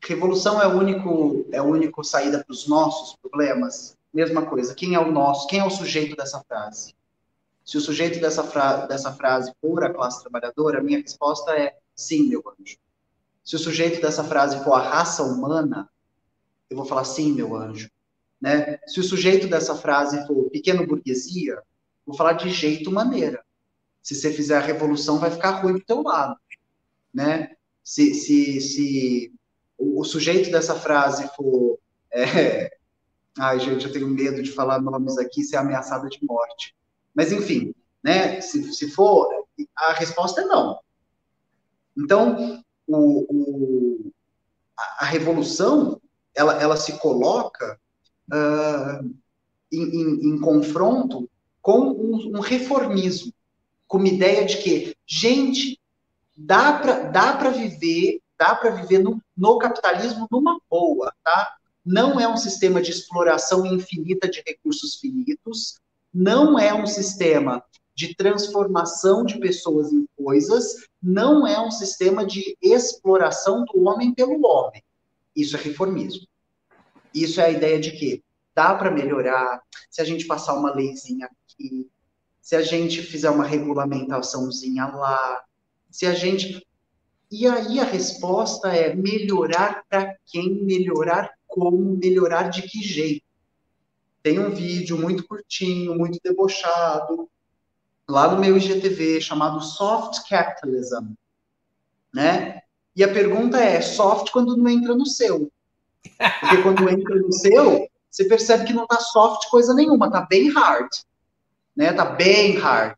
revolução é o único é a única saída para os nossos problemas. Mesma coisa. Quem é o nosso? Quem é o sujeito dessa frase? Se o sujeito dessa, fra dessa frase for a classe trabalhadora, a minha resposta é sim, meu anjo. Se o sujeito dessa frase for a raça humana, eu vou falar sim, meu anjo. Né? Se o sujeito dessa frase for pequeno burguesia, vou falar de jeito maneira. Se você fizer a revolução, vai ficar ruim pro teu lado, né? Se, se, se o, sujeito dessa frase for... É... Ai, gente, eu tenho medo de falar nomes aqui, ser ameaçada de morte. Mas, enfim, né? Se, se for, a resposta é não. Então, o, o, a, a revolução, ela, ela se coloca uh, em, em, em, confronto com um, um, reformismo, com uma ideia de que, gente, dá para dá viver, dá para viver no, no capitalismo numa boa, tá? Não é um sistema de exploração infinita de recursos finitos, não é um sistema de transformação de pessoas em coisas, não é um sistema de exploração do homem pelo homem. Isso é reformismo. Isso é a ideia de que dá para melhorar se a gente passar uma leizinha aqui, se a gente fizer uma regulamentaçãozinha lá, se a gente. E aí a resposta é melhorar para quem, melhorar como, melhorar de que jeito. Tem um vídeo muito curtinho, muito debochado, lá no meu IGTV, chamado Soft Capitalism, né? E a pergunta é, soft quando não entra no seu? Porque quando entra no seu, você percebe que não está soft coisa nenhuma, está bem hard, né? Tá bem hard.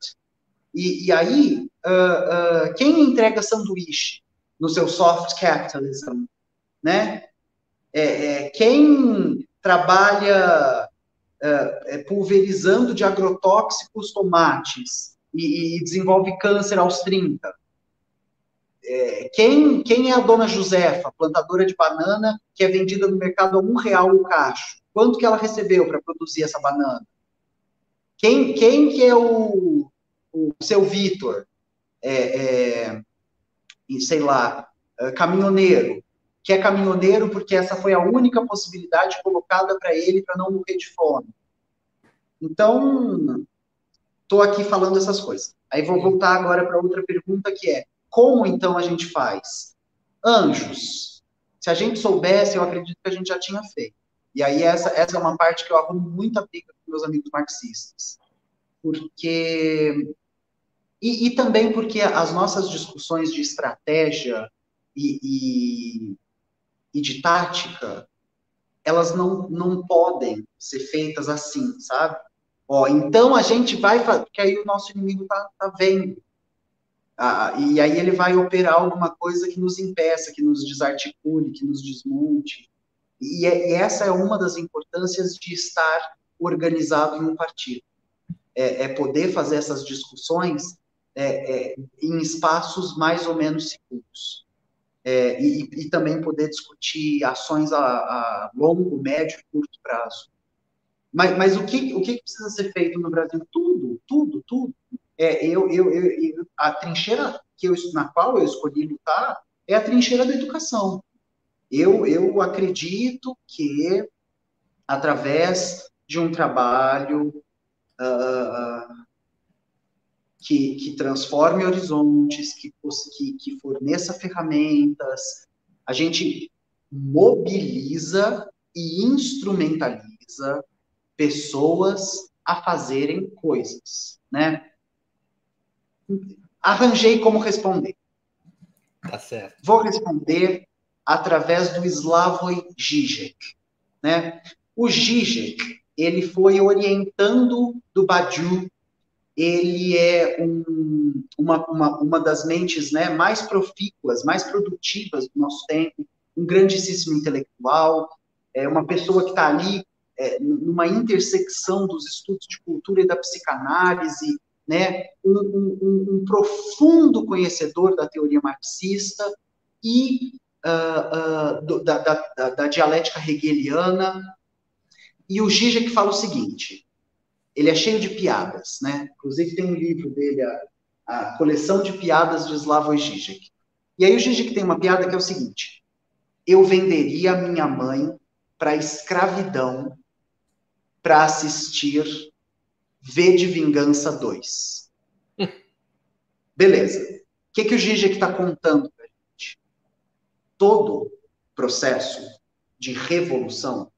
E, e aí, uh, quem entrega sanduíche no seu soft capitalism, né? É, é, quem trabalha uh, pulverizando de agrotóxicos tomates e, e desenvolve câncer aos 30? É, quem, quem é a dona Josefa, plantadora de banana, que é vendida no mercado a um real o cacho? Quanto que ela recebeu para produzir essa banana? Quem, quem que é o, o seu Vitor? É, é, sei lá, é, caminhoneiro. Que é caminhoneiro porque essa foi a única possibilidade colocada para ele para não morrer de fome. Então, estou aqui falando essas coisas. Aí vou voltar agora para outra pergunta que é: como então a gente faz? Anjos. Se a gente soubesse, eu acredito que a gente já tinha feito. E aí essa, essa é uma parte que eu arrumo muita briga com meus amigos marxistas. Porque... E, e também porque as nossas discussões de estratégia e, e, e de tática, elas não, não podem ser feitas assim, sabe? Ó, então a gente vai fazer, porque aí o nosso inimigo tá, tá vendo. Ah, e aí ele vai operar alguma coisa que nos impeça, que nos desarticule, que nos desmonte. E, é, e essa é uma das importâncias de estar organizado em um partido. É, é poder fazer essas discussões é, é em espaços mais ou menos seguros. É, e, e, também poder discutir ações a, a, longo, médio e curto prazo. Mas, mas o, que, o que precisa ser feito no Brasil? Tudo, tudo, tudo. É, eu, eu, eu, a trincheira que eu, na qual eu escolhi lutar é a trincheira da educação. Eu, eu acredito que, através de um trabalho uh, que, que transforme horizontes, que, que, que forneça ferramentas, a gente mobiliza e instrumentaliza pessoas a fazerem coisas, né? Arranjei como responder. Tá certo. Vou responder através do Slavoj Žižek, né? O Žižek, ele foi orientando do Badiou, ele é um, uma, uma, uma das mentes né, mais profícuas, mais produtivas do nosso tempo, um grandíssimo intelectual, é uma pessoa que está ali é, numa intersecção dos estudos de cultura e da psicanálise, né, um, um, um profundo conhecedor da teoria marxista e uh, uh, do, da, da, da, dialética hegeliana. E o Zizek fala o seguinte: ele é cheio de piadas, né? Inclusive tem um livro dele, a, a coleção de piadas de Slavoj Zizek. E aí o Zizek tem uma piada que é o seguinte: eu venderia minha mãe para escravidão para assistir V de Vingança 2. Beleza. O que, que o Zizek está contando para gente? Todo processo de revolução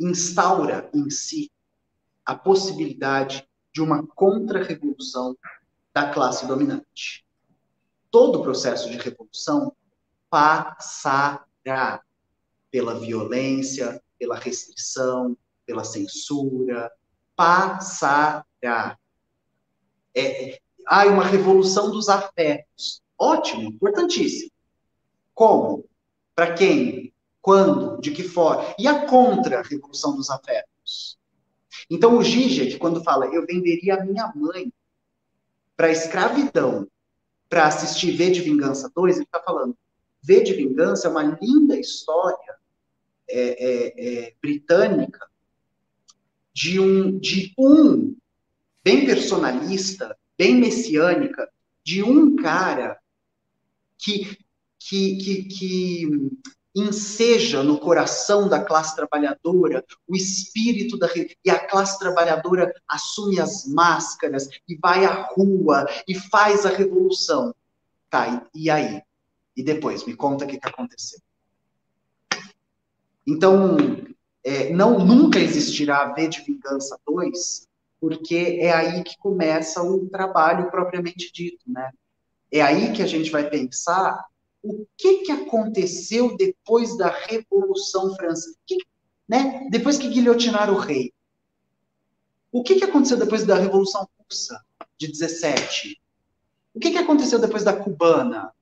instaura em si a possibilidade de uma contra-revolução da classe dominante. Todo processo de revolução passará pela violência, pela restrição, pela censura, passará. É, há uma revolução dos afetos. Ótimo, importantíssimo. Como? Para quem? Quando? De que forma? E a contra-revolução dos afetos? Então, o Zizek, quando fala, eu venderia a minha mãe para escravidão para assistir V de Vingança 2, ele está falando, V de Vingança é uma linda história é, é, é, britânica de um, de um bem personalista, bem messiânica, de um cara que, que, que, que enseja no coração da classe trabalhadora o espírito da e a classe trabalhadora assume as máscaras e vai à rua e faz a revolução. Tá, e, e aí? E depois, me conta o que, que aconteceu. Então, é, não nunca existirá V de Vingança 2, porque é aí que começa o trabalho propriamente dito, né? É aí que a gente vai pensar o que, que aconteceu depois da Revolução Francesa, né? Depois que guilhotinaram o rei. O que, que aconteceu depois da Revolução Russa de 17? O que, que aconteceu depois da cubana?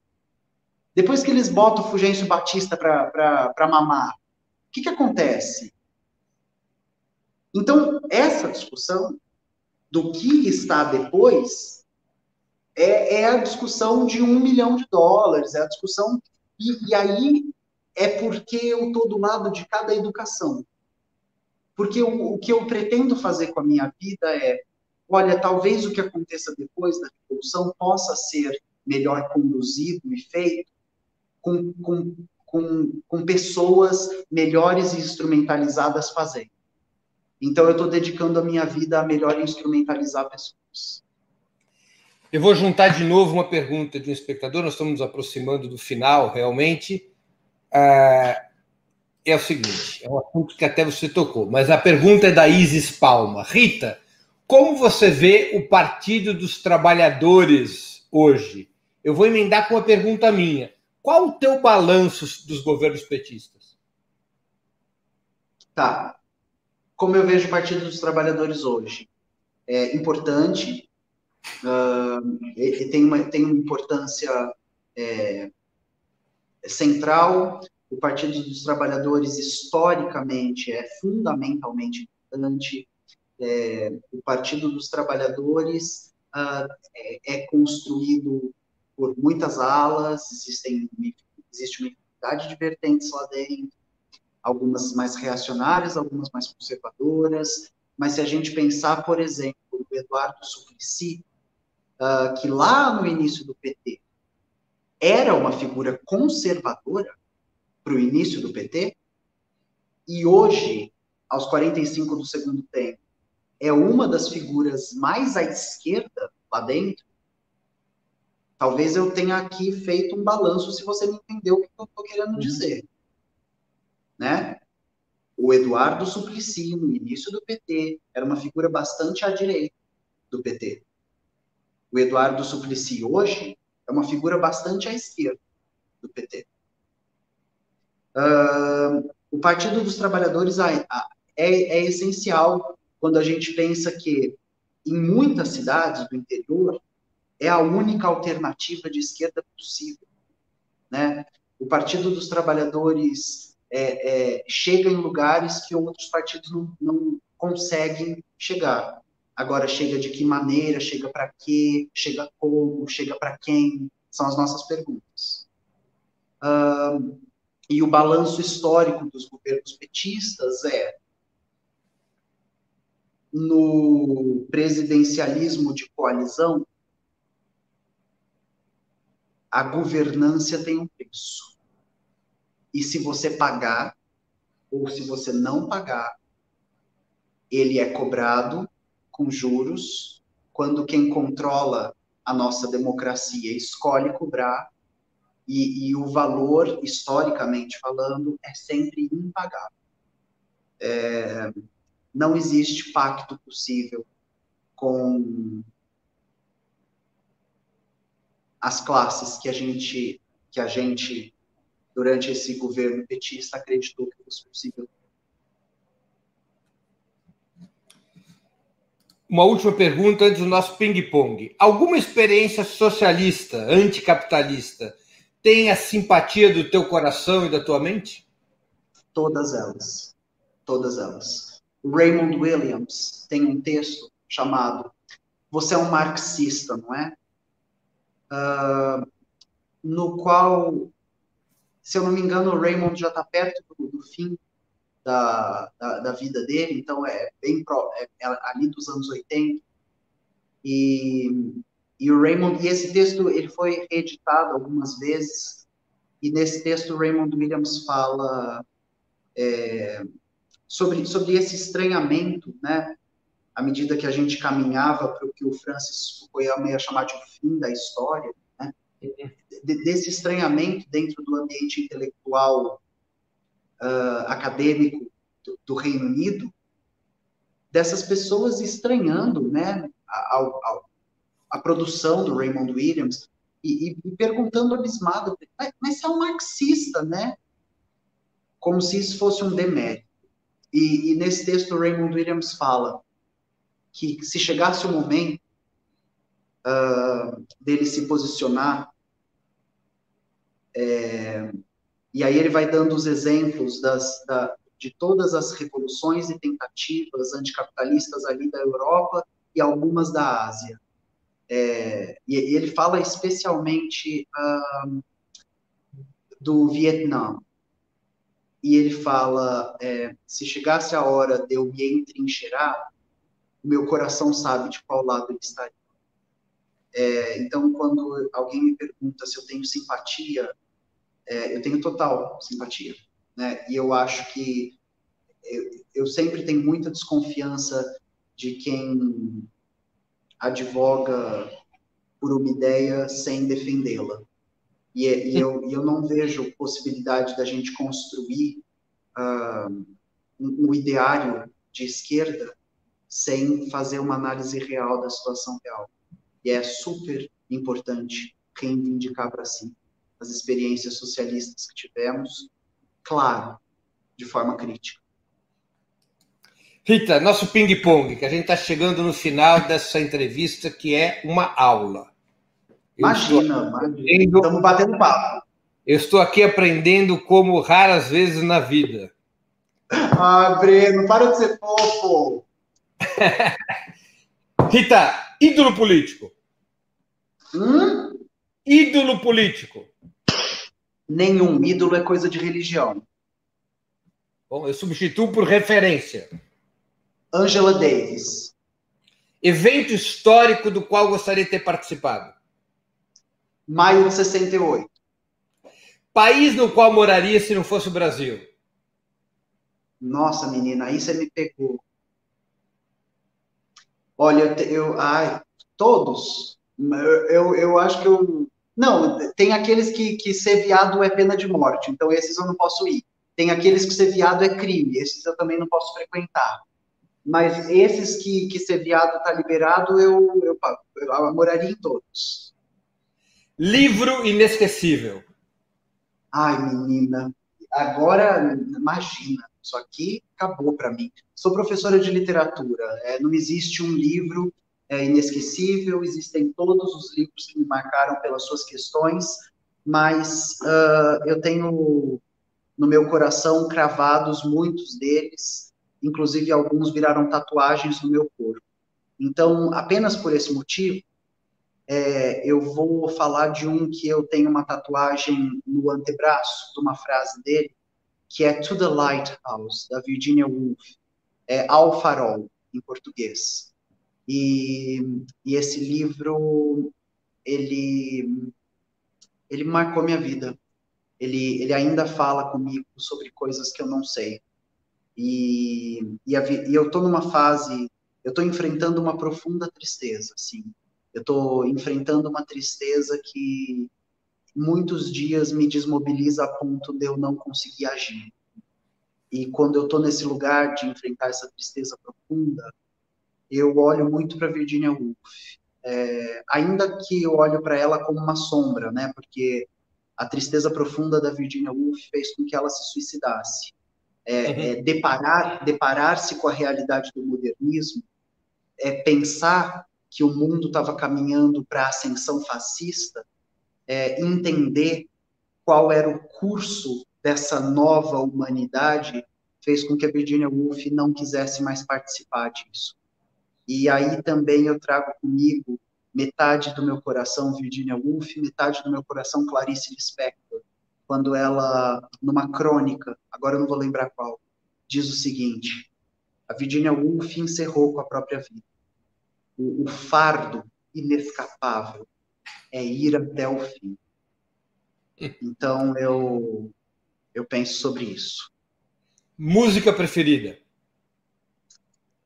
Depois que eles botam o Fulgêncio Batista para mamar, o que, que acontece? Então, essa discussão do que está depois é, é, a discussão de um milhão de dólares, é a discussão. E, e aí é porque eu estou do lado de cada educação. Porque o, o que eu pretendo fazer com a minha vida é: olha, talvez o que aconteça depois da revolução possa ser melhor conduzido e feito com, com, com, com pessoas melhores e instrumentalizadas fazendo. Então, eu estou dedicando a minha vida a melhor instrumentalizar pessoas. Eu vou juntar de novo uma pergunta de um espectador, nós estamos nos aproximando do final, realmente. É, é o seguinte: é um assunto que até você tocou, mas a pergunta é da Isis Palma. Rita, como você vê o Partido dos Trabalhadores hoje? Eu vou emendar com uma pergunta minha. Qual o teu balanço dos governos petistas? Tá. Como eu vejo o Partido dos Trabalhadores hoje? É importante, uh, tem, uma, tem uma importância é, central. O Partido dos Trabalhadores, historicamente, é fundamentalmente importante. É, o Partido dos Trabalhadores uh, é, é construído por muitas alas, existem, existe uma infinidade de vertentes lá dentro, algumas mais reacionárias, algumas mais conservadoras, mas se a gente pensar, por exemplo, o Eduardo Suplicy, uh, que lá no início do PT era uma figura conservadora para o início do PT, e hoje, aos 45 do segundo tempo, é uma das figuras mais à esquerda lá dentro, Talvez eu tenha aqui feito um balanço se você não entendeu o que eu estou querendo uhum. dizer. Né? O Eduardo Suplicy, no início do PT, era uma figura bastante à direita do PT. O Eduardo Suplicy, hoje, é uma figura bastante à esquerda do PT. Uh, o Partido dos Trabalhadores é, é essencial quando a gente pensa que, em muitas cidades do interior, é a única alternativa de esquerda possível. Né? O Partido dos Trabalhadores é, é, chega em lugares que outros partidos não, não conseguem chegar. Agora, chega de que maneira, chega para quê, chega como, chega para quem, são as nossas perguntas. E o balanço histórico dos governos petistas é no presidencialismo de coalizão, a governância tem um preço. E se você pagar, ou se você não pagar, ele é cobrado com juros quando quem controla a nossa democracia escolhe cobrar e, e o valor, historicamente falando, é sempre impagável. É, não existe pacto possível com as classes que a gente que a gente durante esse governo petista acreditou que fosse possível. Uma última pergunta antes do nosso ping-pong. Alguma experiência socialista, anticapitalista, tem a simpatia do teu coração e da tua mente? Todas elas. Todas elas. Raymond Williams tem um texto chamado Você é um marxista, não é? uh, no qual, se eu não me engano, o Raymond já está perto do, do fim da, da, da, vida dele, então é bem pro, é, é ali dos anos 80. E, e o Raymond, e esse texto ele foi reeditado algumas vezes, e nesse texto o Raymond Williams fala é, sobre, sobre esse estranhamento, né? à medida que a gente caminhava para o que o Francis Fukuyama ia chamar de fim da história, né? desse estranhamento dentro do ambiente intelectual uh, acadêmico do, do, Reino Unido, dessas pessoas estranhando né, a, a, a produção do Raymond Williams e, e perguntando abismado, mas, mas é um marxista, né? Como se isso fosse um demérito. E, e nesse texto, o Raymond Williams fala que se chegasse o momento uh, dele se posicionar. É, e aí ele vai dando os exemplos das, da, de todas as revoluções e tentativas anticapitalistas ali da Europa e algumas da Ásia. É, e, ele fala especialmente do Vietnã. E ele fala: é, se chegasse a hora de eu me entrincheirar, o meu coração sabe de qual lado ele estaria. É, então, quando alguém me pergunta se eu tenho simpatia, é, eu tenho total simpatia. Né? E eu acho que eu, eu sempre tenho muita desconfiança de quem advoga por uma ideia sem defendê-la. E, e, eu, eu não vejo possibilidade da gente construir uh, um ideário de esquerda sem fazer uma análise real da situação real. E é super importante reivindicar para si as experiências socialistas que tivemos, claro, de forma crítica. Rita, nosso ping-pong, que a gente está chegando no final dessa entrevista, que é uma aula. imagina, imagina. Estamos batendo papo. Eu estou aqui aprendendo como raras vezes na vida. Ah, Breno, para de ser fofo. Rita, ídolo político. Hum? Ídolo político. Nenhum. Ídolo é coisa de religião. Bom, eu substituo por referência. Angela Davis. Evento histórico do qual gostaria de ter participado. Maio de 68. País no qual moraria se não fosse o Brasil. Nossa, menina, aí você me pegou. Olha, eu, eu ai, todos. Eu, eu, eu acho que eu. Não, tem aqueles que, que ser viado é pena de morte, então esses eu não posso ir. Tem aqueles que ser viado é crime, esses eu também não posso frequentar. Mas esses que, que ser viado está liberado, eu, eu, eu moraria em todos. Livro inesquecível. Ai, menina, agora imagina, isso aqui acabou para mim. Sou professora de literatura, é, não existe um livro é, inesquecível, existem todos os livros que me marcaram pelas suas questões, mas uh, eu tenho no meu coração cravados muitos deles inclusive alguns viraram tatuagens no meu corpo. Então, apenas por esse motivo, é, eu vou falar de um que eu tenho uma tatuagem no antebraço, de uma frase dele, que é To the Lighthouse, da Virginia Woolf, é, Ao Farol, em português. E, e esse livro, ele, ele marcou minha vida. Ele, ele ainda fala comigo sobre coisas que eu não sei. E, e, a, e eu estou numa fase, eu estou enfrentando uma profunda tristeza, assim. Eu estou enfrentando uma tristeza que muitos dias me desmobiliza a ponto de eu não conseguir agir. E quando eu estou nesse lugar de enfrentar essa tristeza profunda, eu olho muito para Virginia Woolf. É, ainda que eu olho para ela como uma sombra, né? Porque a tristeza profunda da Virginia Woolf fez com que ela se suicidasse é, uhum. é, deparar, deparar-se com a realidade do modernismo, é pensar que o mundo estava caminhando para a ascensão fascista, é, entender qual era o curso dessa nova humanidade, fez com que a Virginia Woolf não quisesse mais participar disso. E aí também eu trago comigo metade do meu coração Virginia Woolf, metade do meu coração Clarice Lispector, quando ela, numa crônica, agora eu não vou lembrar qual, diz o seguinte: a Virginia Woolf encerrou com a própria vida. O, o fardo inescapável é ir até o fim. Então eu eu penso sobre isso. Música preferida?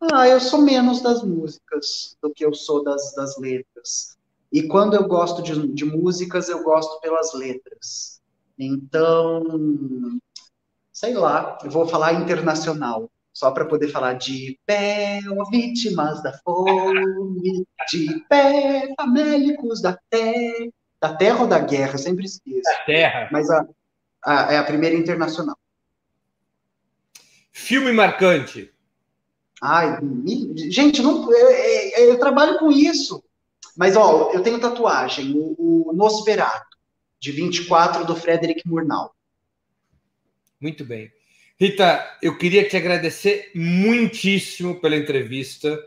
Ah, eu sou menos das músicas do que eu sou das, das letras. E quando eu gosto de, de músicas, eu gosto pelas letras. Então, sei lá, eu vou falar internacional, só para poder falar de pé, ó, vítimas da fome, de pé, famélicos da terra, da terra ou da guerra, sempre esqueço. Da terra. Mas a, a, é a primeira internacional. Filme marcante. Ai, gente, não, eu, eu, eu trabalho com isso. Mas, ó, eu tenho tatuagem, o, o Nosferatu, de 24, do Frederick Murnau. Muito bem. Rita, eu queria te agradecer muitíssimo pela entrevista.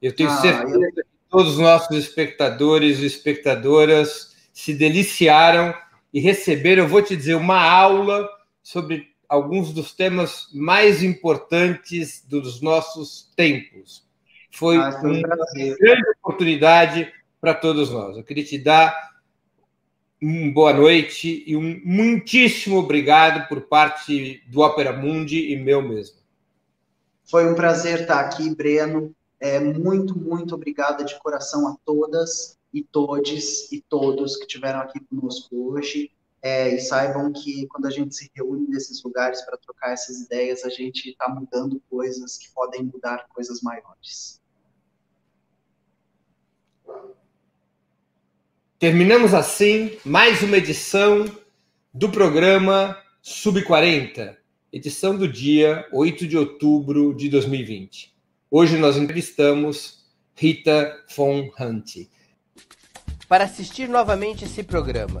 Eu tenho ah, certeza eu... que todos os nossos espectadores e espectadoras se deliciaram e receberam, eu vou te dizer, uma aula sobre alguns dos temas mais importantes dos nossos tempos. Foi ah, uma grande oportunidade para todos nós. Eu queria te dar uma boa noite e um muitíssimo obrigado por parte do Opera Mundi e meu mesmo. Foi um prazer estar aqui, Breno. É, muito, muito obrigada de coração a todas e todes e todos que estiveram aqui conosco hoje. É, e saibam que quando a gente se reúne nesses lugares para trocar essas ideias, a gente está mudando coisas que podem mudar coisas maiores. Terminamos assim mais uma edição do programa Sub 40, edição do dia 8 de outubro de 2020. Hoje nós entrevistamos Rita von Hunt. Para assistir novamente esse programa,